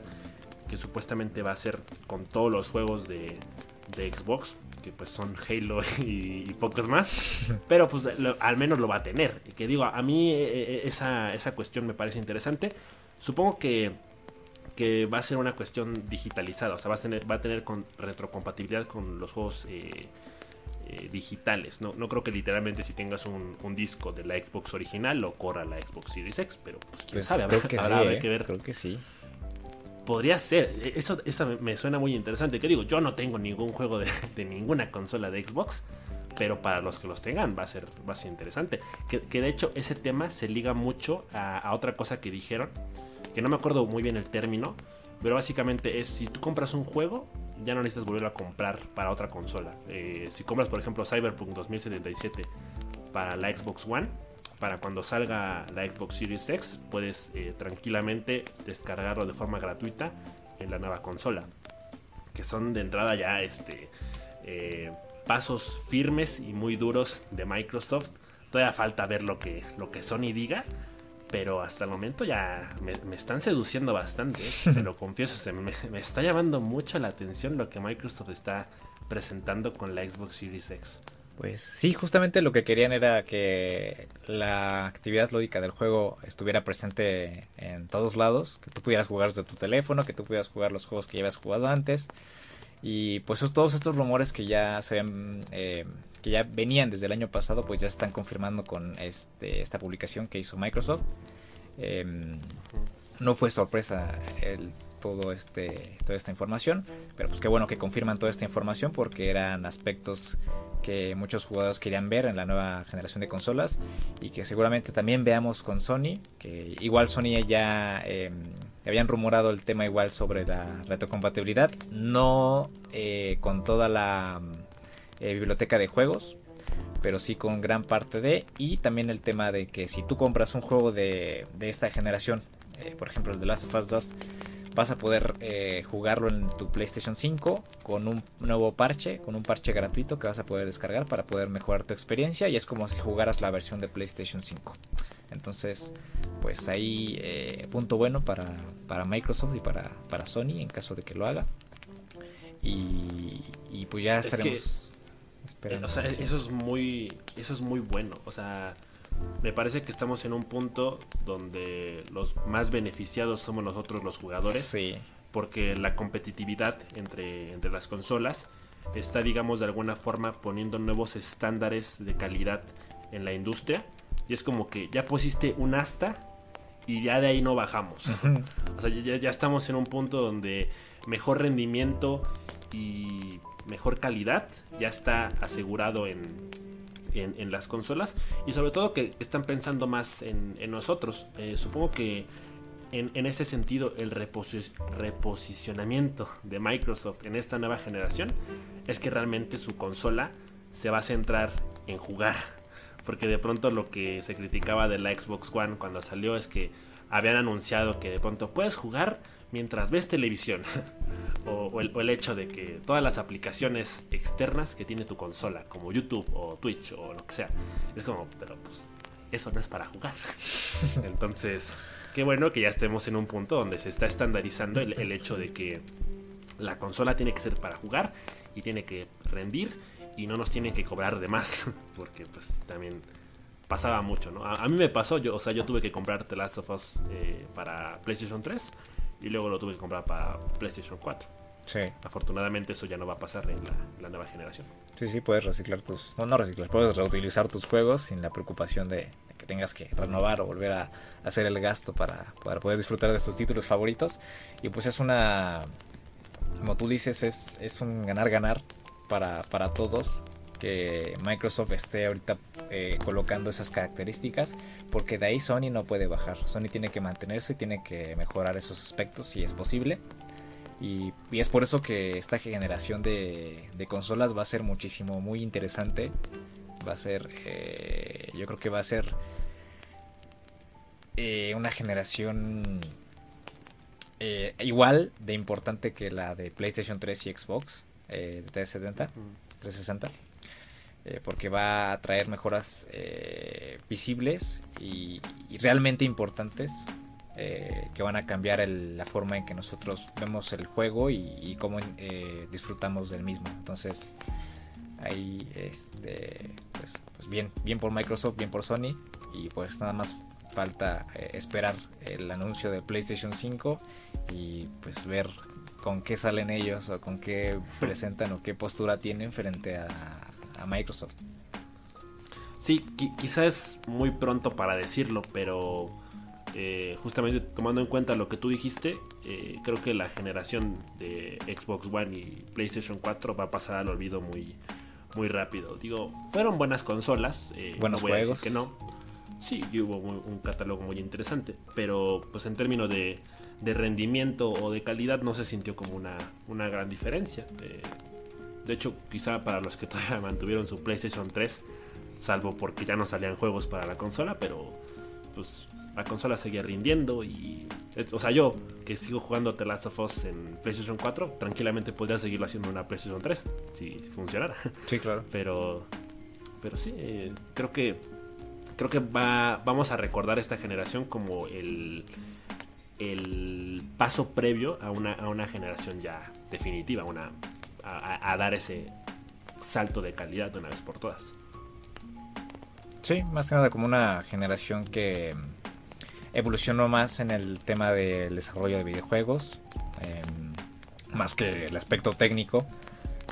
[SPEAKER 2] que supuestamente va a ser con todos los juegos de, Xbox, que pues son Halo y, pocos más, pero pues al menos lo va a tener. Y que digo, a mí eh, eh, esa, esa cuestión me parece interesante. Supongo que que va a ser una cuestión digitalizada, o sea, va a tener, va a tener con retrocompatibilidad con los juegos eh, eh, digitales. No, no creo que literalmente si tengas un, disco de la Xbox original lo corra la Xbox Series X, pero pues quién pues, sabe,
[SPEAKER 1] creo que habrá, sí, ¿eh? que ver. Creo que sí.
[SPEAKER 2] Podría ser, e, eso, me suena muy interesante. Que digo, yo no tengo ningún juego de, ninguna consola de Xbox, pero para los que los tengan va a ser, va a ser interesante. Que, de hecho ese tema se liga mucho a, a otra cosa que dijeron que no me acuerdo muy bien el término, pero básicamente es si tú compras un juego, ya no necesitas volverlo a comprar para otra consola. Eh, si compras, por ejemplo, Cyberpunk 2077 para la Xbox One, para cuando salga la Xbox Series X, puedes eh, tranquilamente descargarlo de forma gratuita en la nueva consola. Que son de entrada ya este, eh, pasos firmes y muy duros de Microsoft. Todavía falta ver lo que, lo que Sony diga. Pero hasta el momento ya me, están seduciendo bastante, ¿eh? te lo confieso. me, está llamando mucho la atención lo que Microsoft está presentando con la Xbox Series X.
[SPEAKER 1] Pues sí, justamente lo que querían era que la actividad lógica del juego estuviera presente en todos lados, que tú pudieras jugar desde tu teléfono, que tú pudieras jugar los juegos que ya habías jugado antes. Y pues todos estos rumores que ya se eh, que ya venían desde el año pasado, pues ya se están confirmando con este, esta publicación que hizo Microsoft. Em, no fue sorpresa el, todo este, toda esta información, pero pues qué bueno que confirman toda esta información porque eran aspectos que muchos jugadores querían ver en la nueva generación de consolas y que seguramente también veamos con Sony, que igual Sony ya em, habían rumorado el tema igual sobre la retrocompatibilidad, no eh, con toda la eh, biblioteca de juegos, pero sí con gran parte de, y también el tema de que si tú compras un juego de, de esta generación, eh, por ejemplo el de Last of Us 2, vas a poder jugarlo en tu PlayStation 5 con un nuevo parche, con un parche gratuito que vas a poder descargar para poder mejorar tu experiencia y es como si jugaras la versión de PlayStation 5. Entonces, pues ahí eh, punto bueno para, para, Microsoft y para, para, Sony en caso de que lo haga. Y, y pues ya estaremos
[SPEAKER 2] esperando. O sea, eso es muy eso es muy bueno. O sea, me parece que estamos en un punto donde los más beneficiados somos nosotros los jugadores.
[SPEAKER 1] Sí.
[SPEAKER 2] Porque la competitividad entre, entre las consolas está, digamos, de alguna forma poniendo nuevos estándares de calidad en la industria. Y es como que ya pusiste un asta y ya de ahí no bajamos. o sea, ya, estamos en un punto donde mejor rendimiento y mejor calidad ya está asegurado en, en, las consolas y sobre todo que están pensando más en, nosotros. Eh, supongo que en, en, este sentido el reposicionamiento de Microsoft en esta nueva generación es que realmente su consola se va a centrar en jugar porque de pronto lo que se criticaba de la Xbox One cuando salió es que habían anunciado que de pronto puedes jugar mientras ves televisión. o, el, hecho de que todas las aplicaciones externas que tiene tu consola, como YouTube o Twitch o lo que sea, es como, pero pues eso no es para jugar. Entonces, qué bueno que ya estemos en un punto donde se está estandarizando el hecho de que la consola tiene que ser para jugar y tiene que rendir y no nos tienen que cobrar de más, porque pues también pasaba mucho, ¿no? A, mí me pasó, yo, o sea, yo tuve que comprar The Last of Us eh, para PlayStation 3 y luego lo tuve que comprar para PlayStation 4.
[SPEAKER 1] Sí.
[SPEAKER 2] Afortunadamente eso ya no va a pasar en la, nueva generación.
[SPEAKER 1] Sí, sí, puedes reciclar tus... No, no reciclar, puedes reutilizar tus juegos sin la preocupación de, que tengas que renovar o volver a hacer el gasto para, para poder disfrutar de tus títulos favoritos. Y pues es una... Como tú dices, es, es un ganar-ganar para, todos que Microsoft esté ahorita eh, colocando esas características porque de ahí Sony no puede bajar. Sony tiene que mantenerse y tiene que mejorar esos aspectos si es posible. Y, es por eso que esta generación de, consolas va a ser muchísimo muy interesante. Va a ser eh, yo creo que va a ser eh, una generación igual de importante que la de PlayStation 3 y Xbox eh, 370, 360, eh, porque va a traer mejoras eh, visibles y, realmente importantes eh, que van a cambiar la forma en que nosotros vemos el juego y, cómo disfrutamos del mismo. Entonces, ahí, este, pues, pues, bien, bien por Microsoft, bien por Sony y pues nada más falta esperar el anuncio de PlayStation 5 y pues ver con qué salen ellos o con qué presentan o qué postura tienen frente a, Microsoft.
[SPEAKER 2] Sí, quizás es muy pronto para decirlo, pero eh, justamente tomando en cuenta lo que tú dijiste, eh, creo que la generación de Xbox One y PlayStation 4 va a pasar al olvido muy, muy rápido. Digo, fueron buenas consolas,
[SPEAKER 1] eh, buenos juegos.
[SPEAKER 2] que no. Sí, hubo un catálogo muy interesante, pero pues en términos de de rendimiento o de calidad no se sintió como una, una gran diferencia. Eh, de hecho, quizá para los que todavía mantuvieron su PlayStation 3, salvo porque ya no salían juegos para la consola, pero pues la consola seguía rindiendo y... O sea, yo que sigo jugando The Last of Us en PlayStation 4, tranquilamente podría seguirlo haciendo en una PlayStation 3, si funcionara.
[SPEAKER 1] Sí, claro.
[SPEAKER 2] Pero, pero sí, eh, creo que creo que va, vamos a recordar esta generación como el, el paso previo a una, a una generación ya definitiva, una, a, dar ese salto de calidad de una vez por todas.
[SPEAKER 1] Sí, más que nada como una generación que evolucionó más en el tema del desarrollo de videojuegos, em, más que el aspecto técnico,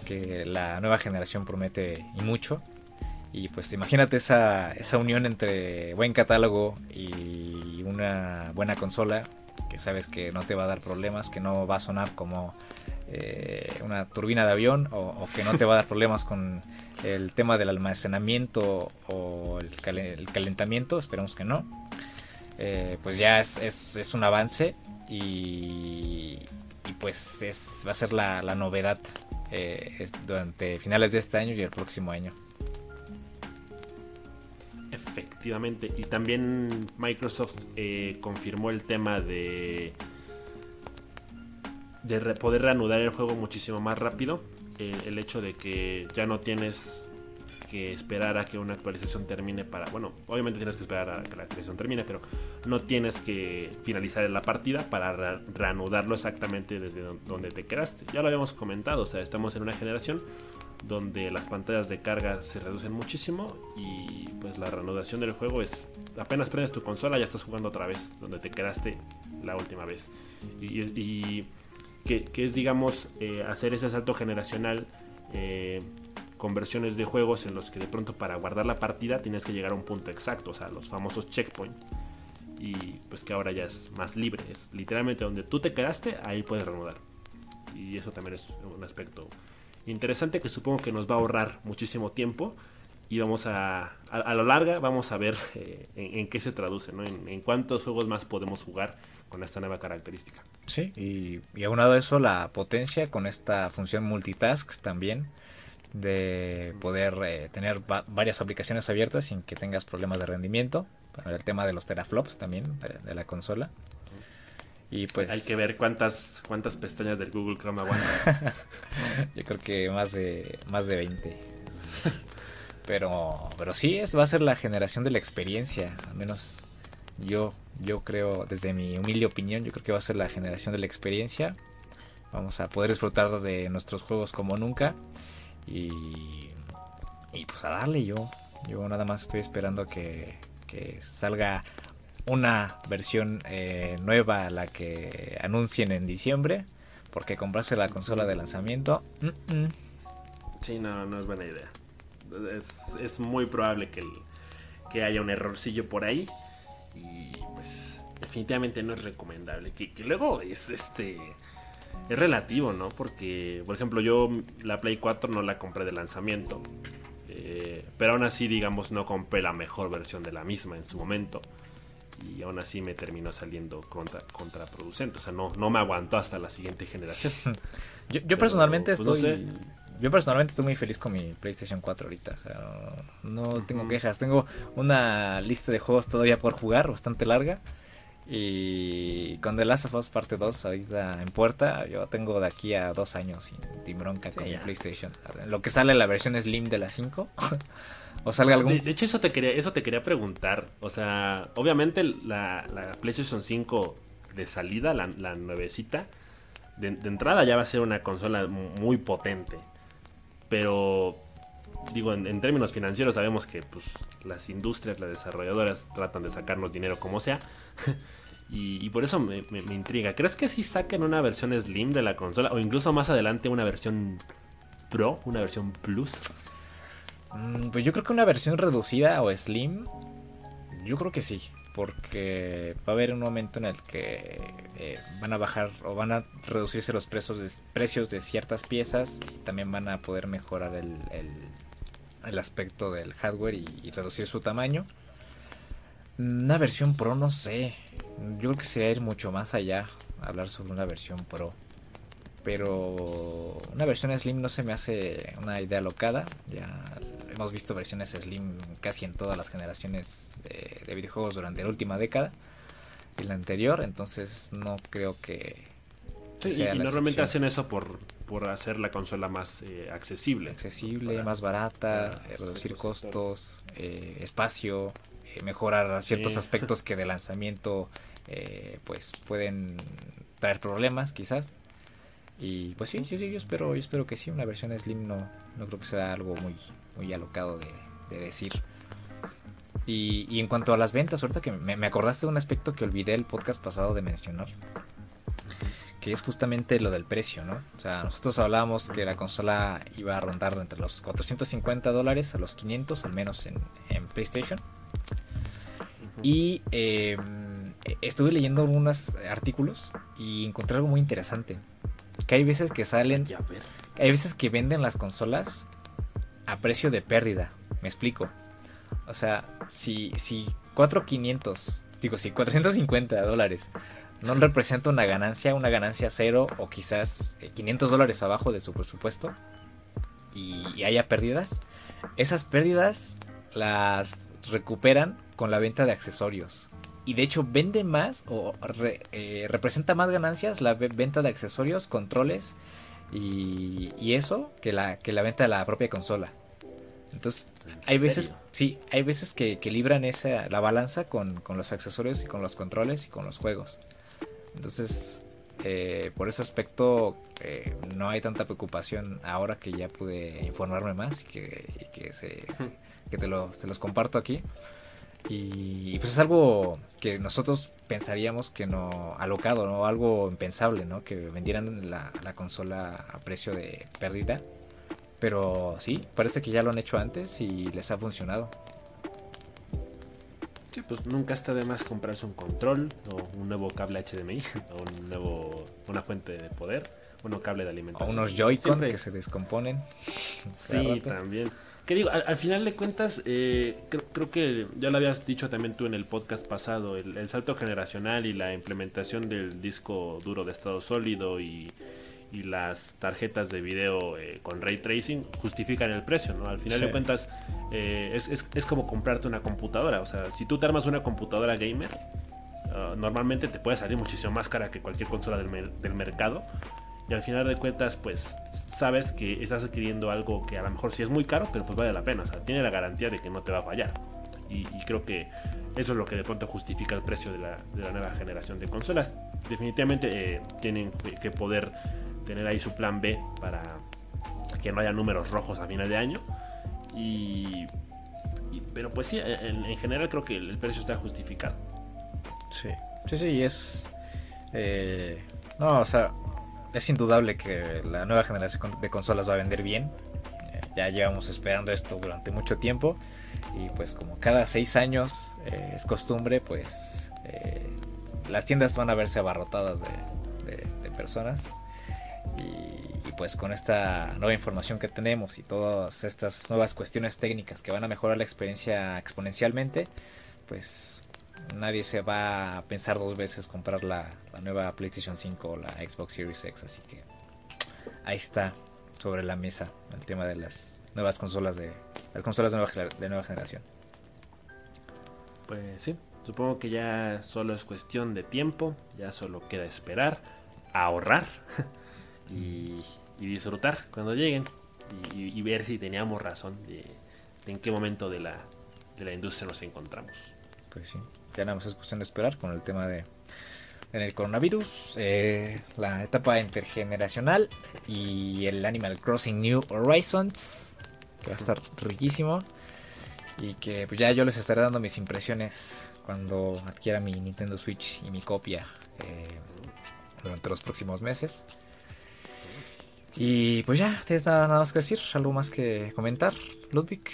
[SPEAKER 1] que la nueva generación promete y mucho. Y pues imagínate esa, esa unión entre buen catálogo y una buena consola, que sabes que no te va a dar problemas, que no va a sonar como eh, una turbina de avión o, que no te va a dar problemas con el tema del almacenamiento o el, calentamiento, esperemos que no. eh, pues ya es, un avance y, pues es, va a ser la, novedad eh, durante finales de este año y el próximo año.
[SPEAKER 2] Efectivamente, y también Microsoft confirmó el tema de de poder reanudar el juego muchísimo más rápido. el hecho de que ya no tienes que esperar a que una actualización termine para. Bueno, obviamente tienes que esperar a que la actualización termine, pero no tienes que finalizar la partida para reanudarlo exactamente desde donde te quedaste. Ya lo habíamos comentado, o sea, estamos en una generación donde las pantallas de carga se reducen muchísimo y pues la reanudación del juego es apenas prendes tu consola ya estás jugando otra vez donde te quedaste la última vez y, que, es digamos eh, hacer ese salto generacional eh, conversiones de juegos en los que de pronto para guardar la partida tienes que llegar a un punto exacto, o sea, los famosos checkpoints. Y pues que ahora ya es más libre, es literalmente donde tú te quedaste, ahí puedes reanudar. Y eso también es un aspecto interesante que supongo que nos va a ahorrar muchísimo tiempo y vamos a, a, lo larga vamos a ver eh, en, qué se traduce, ¿no? En, cuántos juegos más podemos jugar con esta nueva característica.
[SPEAKER 1] Sí, y, y aunado a eso la potencia con esta función multitask también de poder eh, tener varias aplicaciones abiertas sin que tengas problemas de rendimiento. El tema de los teraflops también de, la consola.
[SPEAKER 2] Y pues hay que ver cuántas cuántas pestañas del Google Chrome aguanta.
[SPEAKER 1] Yo creo que más de más de 20. Pero pero sí es va a ser la generación de la experiencia, al menos yo yo creo desde mi humilde opinión, yo creo que va a ser la generación de la experiencia. Vamos a poder disfrutar de nuestros juegos como nunca y, y pues a darle yo. Yo nada más estoy esperando que, que salga una versión eh, nueva la que anuncien en diciembre. Porque comprarse la consola de lanzamiento.
[SPEAKER 2] Sí, no, no es buena idea. Es, es muy probable que, que haya un errorcillo por ahí. Y pues definitivamente no es recomendable. Que, que luego es este es relativo, ¿no? Porque, por ejemplo, yo la Play 4 no la compré de lanzamiento. Eh, pero aún así, digamos, no compré la mejor versión de la misma en su momento. Y aún así me terminó saliendo contra, contraproducente. O sea, no, no me aguantó hasta la siguiente generación.
[SPEAKER 1] yo, personalmente pues, estoy. Yo personalmente estoy muy feliz con mi PlayStation 4 ahorita. O sea, no tengo quejas. Tengo una lista de juegos todavía por jugar, bastante larga. Y con The Last of Us parte 2 ahorita en puerta, yo tengo de aquí a dos años sin, bronca con mi PlayStation. Lo que sale la versión Slim de la 5. o salga algún...
[SPEAKER 2] De, hecho, eso te, quería, eso te quería preguntar. O sea, obviamente la, PlayStation 5 de salida, la, nuevecita, de, entrada ya va a ser una consola muy potente. Pero, digo, en, términos financieros sabemos que pues, las industrias, las desarrolladoras tratan de sacarnos dinero como sea. Y, por eso me, intriga. ¿Crees que si saquen una versión Slim de la consola? O incluso más adelante una versión Pro, una versión Plus.
[SPEAKER 1] Mm, pues yo creo que una versión reducida o Slim. Yo creo que sí. Porque va a haber un momento en el que eh, van a bajar o van a reducirse los precios de, precios de ciertas piezas. Y también van a poder mejorar el, el, aspecto del hardware y reducir su tamaño. Una versión Pro, no sé. Yo creo que sería ir mucho más allá. Hablar sobre una versión Pro. Pero una versión Slim no se me hace una idea locada. Ya hemos visto versiones Slim casi en todas las generaciones de, videojuegos durante la última década y la anterior. Entonces no creo que.
[SPEAKER 2] y, normalmente hacen eso por, por hacer la consola más eh, accesible.
[SPEAKER 1] Accesible, más barata, eh, reducir costos, eh, espacio. Eh, mejorar ciertos aspectos que de lanzamiento eh, pues pueden traer problemas quizás. Y pues sí, sí, sí, yo espero, yo espero que sí, una versión Slim no, no creo que sea algo muy, muy alocado de, decir. Y, en cuanto a las ventas, ahorita que me, me, acordaste de un aspecto que olvidé el podcast pasado de mencionar. Que es justamente lo del precio, ¿no? O sea, nosotros hablábamos que la consola iba a rondar entre los 450 dólares a los 500, al menos en, en PlayStation. Y em, estuve leyendo algunos artículos y encontré algo muy interesante. Que hay veces que salen... Hay veces que venden las consolas a precio de pérdida. Me explico. O sea, si, si 4500 digo, si 450 dólares no representa una ganancia, una ganancia cero o quizás 500 dólares abajo de su presupuesto y, haya pérdidas, esas pérdidas las recuperan con la venta de accesorios. Y de hecho vende más o eh, representa más ganancias la venta de accesorios, controles y, eso que la, que la venta de la propia consola. Entonces, hay veces, sí, hay veces que, libran esa, la balanza con, los accesorios y con los controles y con los juegos. Entonces, eh, por ese aspecto, eh, no hay tanta preocupación ahora que ya pude informarme más y que, que, se, que te, los comparto aquí. Y, pues es algo que nosotros pensaríamos que no, alocado, ¿no? Algo impensable, ¿no? Que vendieran la, la consola a precio de pérdida pero sí, parece que ya lo han hecho antes y les ha funcionado.
[SPEAKER 2] Sí, pues nunca está de más comprarse un control o un nuevo cable HDMI o un nuevo, una fuente de poder, un cable de alimentación.
[SPEAKER 1] O unos Joy-Con que se descomponen.
[SPEAKER 2] sí, también. Que digo, al, final de cuentas, eh, creo, que ya lo habías dicho también tú en el podcast pasado, el, el salto generacional y la implementación del disco duro de estado sólido y y las tarjetas de video eh, con ray tracing justifican el precio, ¿no? Al final de cuentas eh, es, como comprarte una computadora, o sea, si tú te armas una computadora gamer, ah, normalmente te puede salir muchísimo más cara que cualquier consola del, del, mercado. Y al final de cuentas, pues sabes que estás adquiriendo algo que a lo mejor sí es muy caro, pero pues vale la pena. O sea, tiene la garantía de que no te va a fallar. Y, creo que eso es lo que de pronto justifica el precio de la, de la nueva generación de consolas. Definitivamente eh, tienen que poder tener ahí su plan B para que no haya números rojos a final de año. Y, pero pues sí, en, general creo que el, precio está justificado.
[SPEAKER 1] Sí, sí, sí, es... Eh, no, o sea, es indudable que la nueva generación de consolas va a vender bien. Eh, ya llevamos esperando esto durante mucho tiempo. Y pues como cada seis años eh, es costumbre, pues las tiendas van a verse abarrotadas de personas. Y, pues con esta nueva información que tenemos y todas estas nuevas cuestiones técnicas que van a mejorar la experiencia exponencialmente, pues nadie se va a pensar dos veces comprar la, nueva PlayStation 5 o la Xbox Series X. Así que ahí está sobre la mesa el tema de las nuevas consolas de las consolas de nueva, de nueva generación.
[SPEAKER 2] Pues sí, supongo que ya solo es cuestión de tiempo, ya solo queda esperar, ahorrar y, disfrutar cuando lleguen y, ver si teníamos razón de, en qué momento de la, de la industria nos encontramos.
[SPEAKER 1] Pues sí, ya nada más es cuestión de esperar con el tema de en el coronavirus, eh, la etapa intergeneracional y el Animal Crossing New Horizons, que va a estar riquísimo. Y que pues ya yo les estaré dando mis impresiones cuando adquiera mi Nintendo Switch y mi copia eh, durante los próximos meses. Y pues ya, ¿tienes nada, más que decir? ¿Algo más que comentar, Ludwig?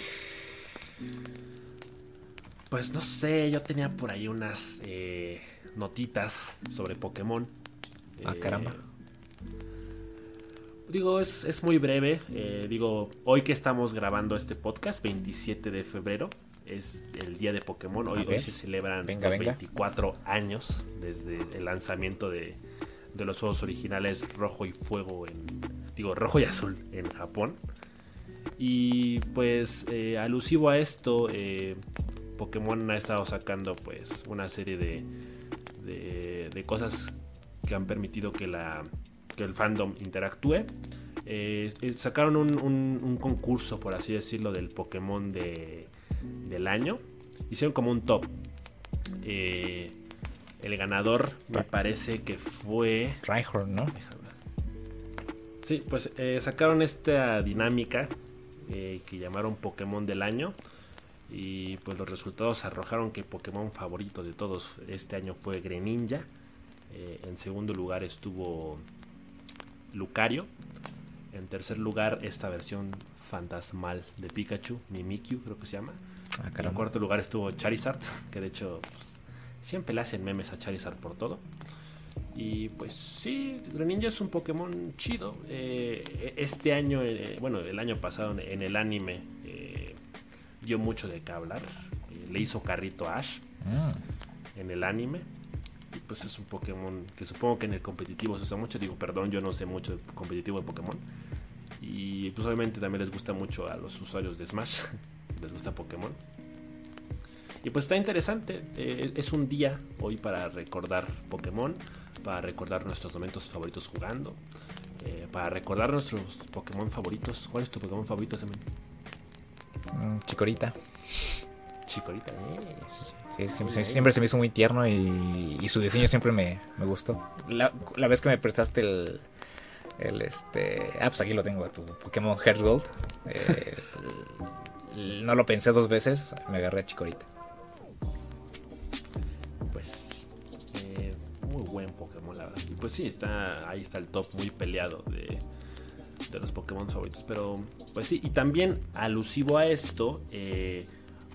[SPEAKER 2] Pues no sé, yo tenía por ahí unas eh, notitas sobre Pokémon.
[SPEAKER 1] Ah, eh, caramba.
[SPEAKER 2] Digo, es, muy breve. Eh, digo, hoy que estamos grabando este podcast, 27 de febrero, es el día de Pokémon. Hoy, hoy se celebran los 24 años desde el lanzamiento de, de los juegos originales Rojo y Fuego en, digo, rojo y azul en Japón. Y pues eh, alusivo a esto, eh, Pokémon ha estado sacando pues una serie de, de, cosas que han permitido que, la, que el fandom interactúe. Eh, sacaron un, un, concurso, por así decirlo, del Pokémon de, del año. Hicieron como un top. el ganador me parece que fue...
[SPEAKER 1] Rhyhorn, ¿no?
[SPEAKER 2] Sí, pues eh, sacaron esta dinámica eh, que llamaron Pokémon del año. Y pues los resultados arrojaron que Pokémon favorito de todos este año fue Greninja. Eh, en segundo lugar estuvo Lucario. En tercer lugar esta versión fantasmal de Pikachu, Mimikyu creo que se llama. Ah, en cuarto lugar estuvo Charizard, que de hecho pues, siempre le hacen memes a Charizard por todo. Y pues sí, Greninja es un Pokémon chido. Eh, este año, eh, bueno, el año pasado en el anime dio mucho de qué hablar. le hizo carrito a Ash. Ah. en el anime. Y pues es un Pokémon que supongo que en el competitivo se usa mucho. Digo, perdón, yo no sé mucho de competitivo de Pokémon. Y pues obviamente también les gusta mucho a los usuarios de Smash. les gusta Pokémon. Y pues está interesante. Eh, es un día hoy para recordar Pokémon. Para recordar nuestros momentos favoritos jugando. Eh, para recordar nuestros Pokémon favoritos. ¿Cuál es tu Pokémon favorito, Semen?
[SPEAKER 1] Mm, Chicorita.
[SPEAKER 2] Chicorita, eh.
[SPEAKER 1] Sí, siempre, se me hizo muy tierno y, su diseño siempre me, gustó. La, vez que me prestaste el, el este. Ah, pues aquí lo tengo, tu Pokémon Heart Gold. Eh, no lo pensé dos veces, me agarré a Chicorita.
[SPEAKER 2] Pues. Eh, muy buen Pokémon, la verdad. Y pues sí, está ahí está el top muy peleado de, de los Pokémon favoritos. Pero, pues sí, y también alusivo a esto, eh,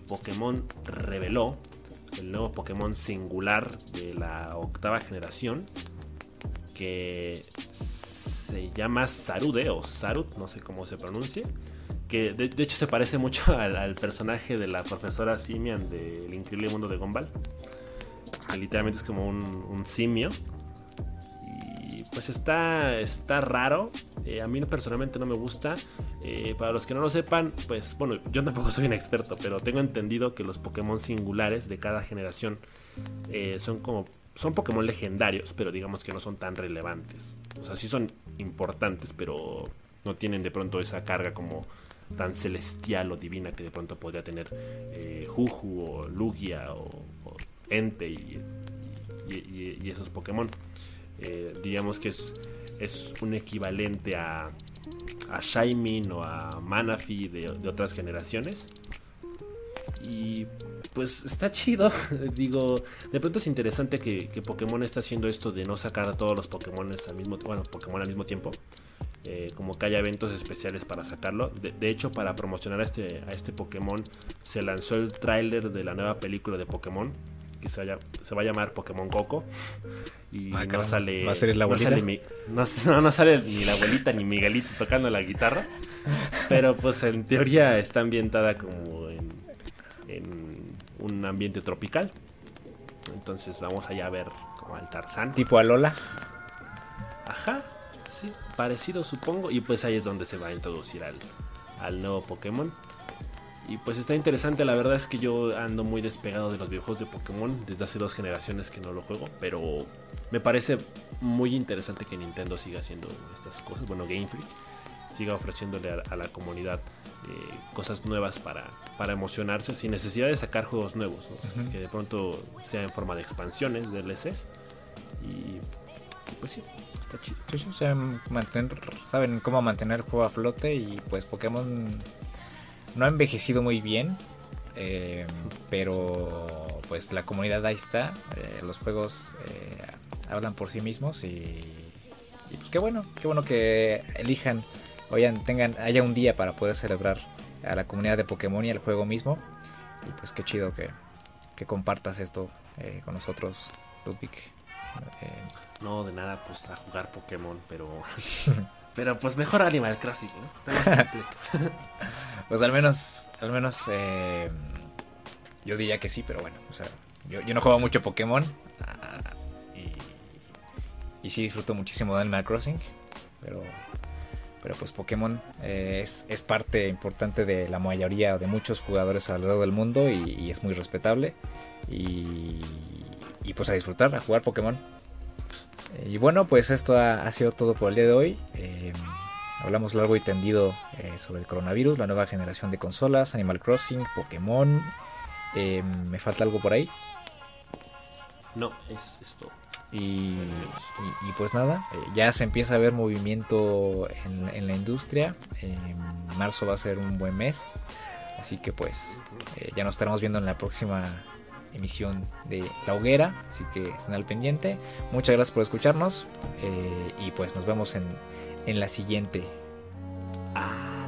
[SPEAKER 2] Pokémon reveló el nuevo Pokémon singular de la octava generación que se llama Sarude o Sarut, no sé cómo se pronuncia. Que de, hecho se parece mucho al, personaje de la profesora Simian del increíble mundo de Gumball. Que literalmente es como un simio pues está, está raro. Eh, a mí personalmente no me gusta. Eh, para los que no lo sepan, pues bueno, yo tampoco soy un experto, pero tengo entendido que los Pokémon singulares de cada generación eh, son como... Son Pokémon legendarios, pero digamos que no son tan relevantes. O sea, sí son importantes, pero no tienen de pronto esa carga como tan celestial o divina que de pronto podría tener Juju o Lugia o, Ente y, y esos Pokémon. Eh, digamos que es, es un equivalente a, a Shaimin o a Manafi de, otras generaciones. Y pues está chido. Digo, de pronto es interesante que, Pokémon está haciendo esto de no sacar a todos los Pokémon al mismo, bueno, Pokémon al mismo tiempo. Eh, como que haya eventos especiales para sacarlo. De, hecho, para promocionar a este, a este Pokémon se lanzó el tráiler de la nueva película de Pokémon que se, va a llamar Pokémon Coco. Y ah, no sale.
[SPEAKER 1] ¿Va a ser la abuelita?
[SPEAKER 2] No sale, ni la abuelita ni Miguelito tocando la guitarra. Pero pues en teoría está ambientada como en, un ambiente tropical. Entonces vamos allá a ver como al Tarzán.
[SPEAKER 1] ¿Tipo a Lola?
[SPEAKER 2] Ajá, sí, parecido supongo. Y pues ahí es donde se va a introducir al, al nuevo Pokémon. Y pues está interesante, la verdad es que yo ando muy despegado de los videojuegos de Pokémon desde hace dos generaciones que no lo juego, pero me parece muy interesante que Nintendo siga haciendo estas cosas, bueno, Game Freak siga ofreciéndole a, la comunidad eh, cosas nuevas para, para emocionarse sin necesidad de sacar juegos nuevos, que de pronto sea en forma de expansiones, DLCs y, pues sí, está chido.
[SPEAKER 1] saben cómo mantener el juego a flote y pues Pokémon no ha envejecido muy bien, eh, pero pues la comunidad ahí está, eh, los juegos eh, hablan por sí mismos y, pues qué bueno, qué bueno que elijan, oigan, tengan, haya un día para poder celebrar a la comunidad de Pokémon y al juego mismo y pues qué chido que, que compartas esto con nosotros, Ludwig.
[SPEAKER 2] No, de nada, pues a jugar Pokémon, pero pero pues mejor Animal Crossing, ¿no?
[SPEAKER 1] pues al menos, al menos eh, yo diría que sí, pero bueno, yo, no juego mucho Pokémon ah, y, sí disfruto muchísimo de Animal Crossing, pero, pero pues Pokémon eh, es, es, parte importante de la mayoría de muchos jugadores alrededor del mundo y, es muy respetable y, y pues a disfrutar, a jugar Pokémon. Y bueno, pues esto ha, sido todo por el día de hoy. Eh, hablamos largo y tendido eh, sobre el coronavirus, la nueva generación de consolas, Animal Crossing, Pokémon. Eh, ¿Me falta algo por ahí?
[SPEAKER 2] No, es esto.
[SPEAKER 1] Y, pues nada, ya se empieza a ver movimiento en, en la industria. marzo va a ser un buen mes. Así que pues ya nos estaremos viendo en la próxima emisión de La Hoguera, así que estén al pendiente. Muchas gracias por escucharnos eh, y pues nos vemos en, en la siguiente. Ah.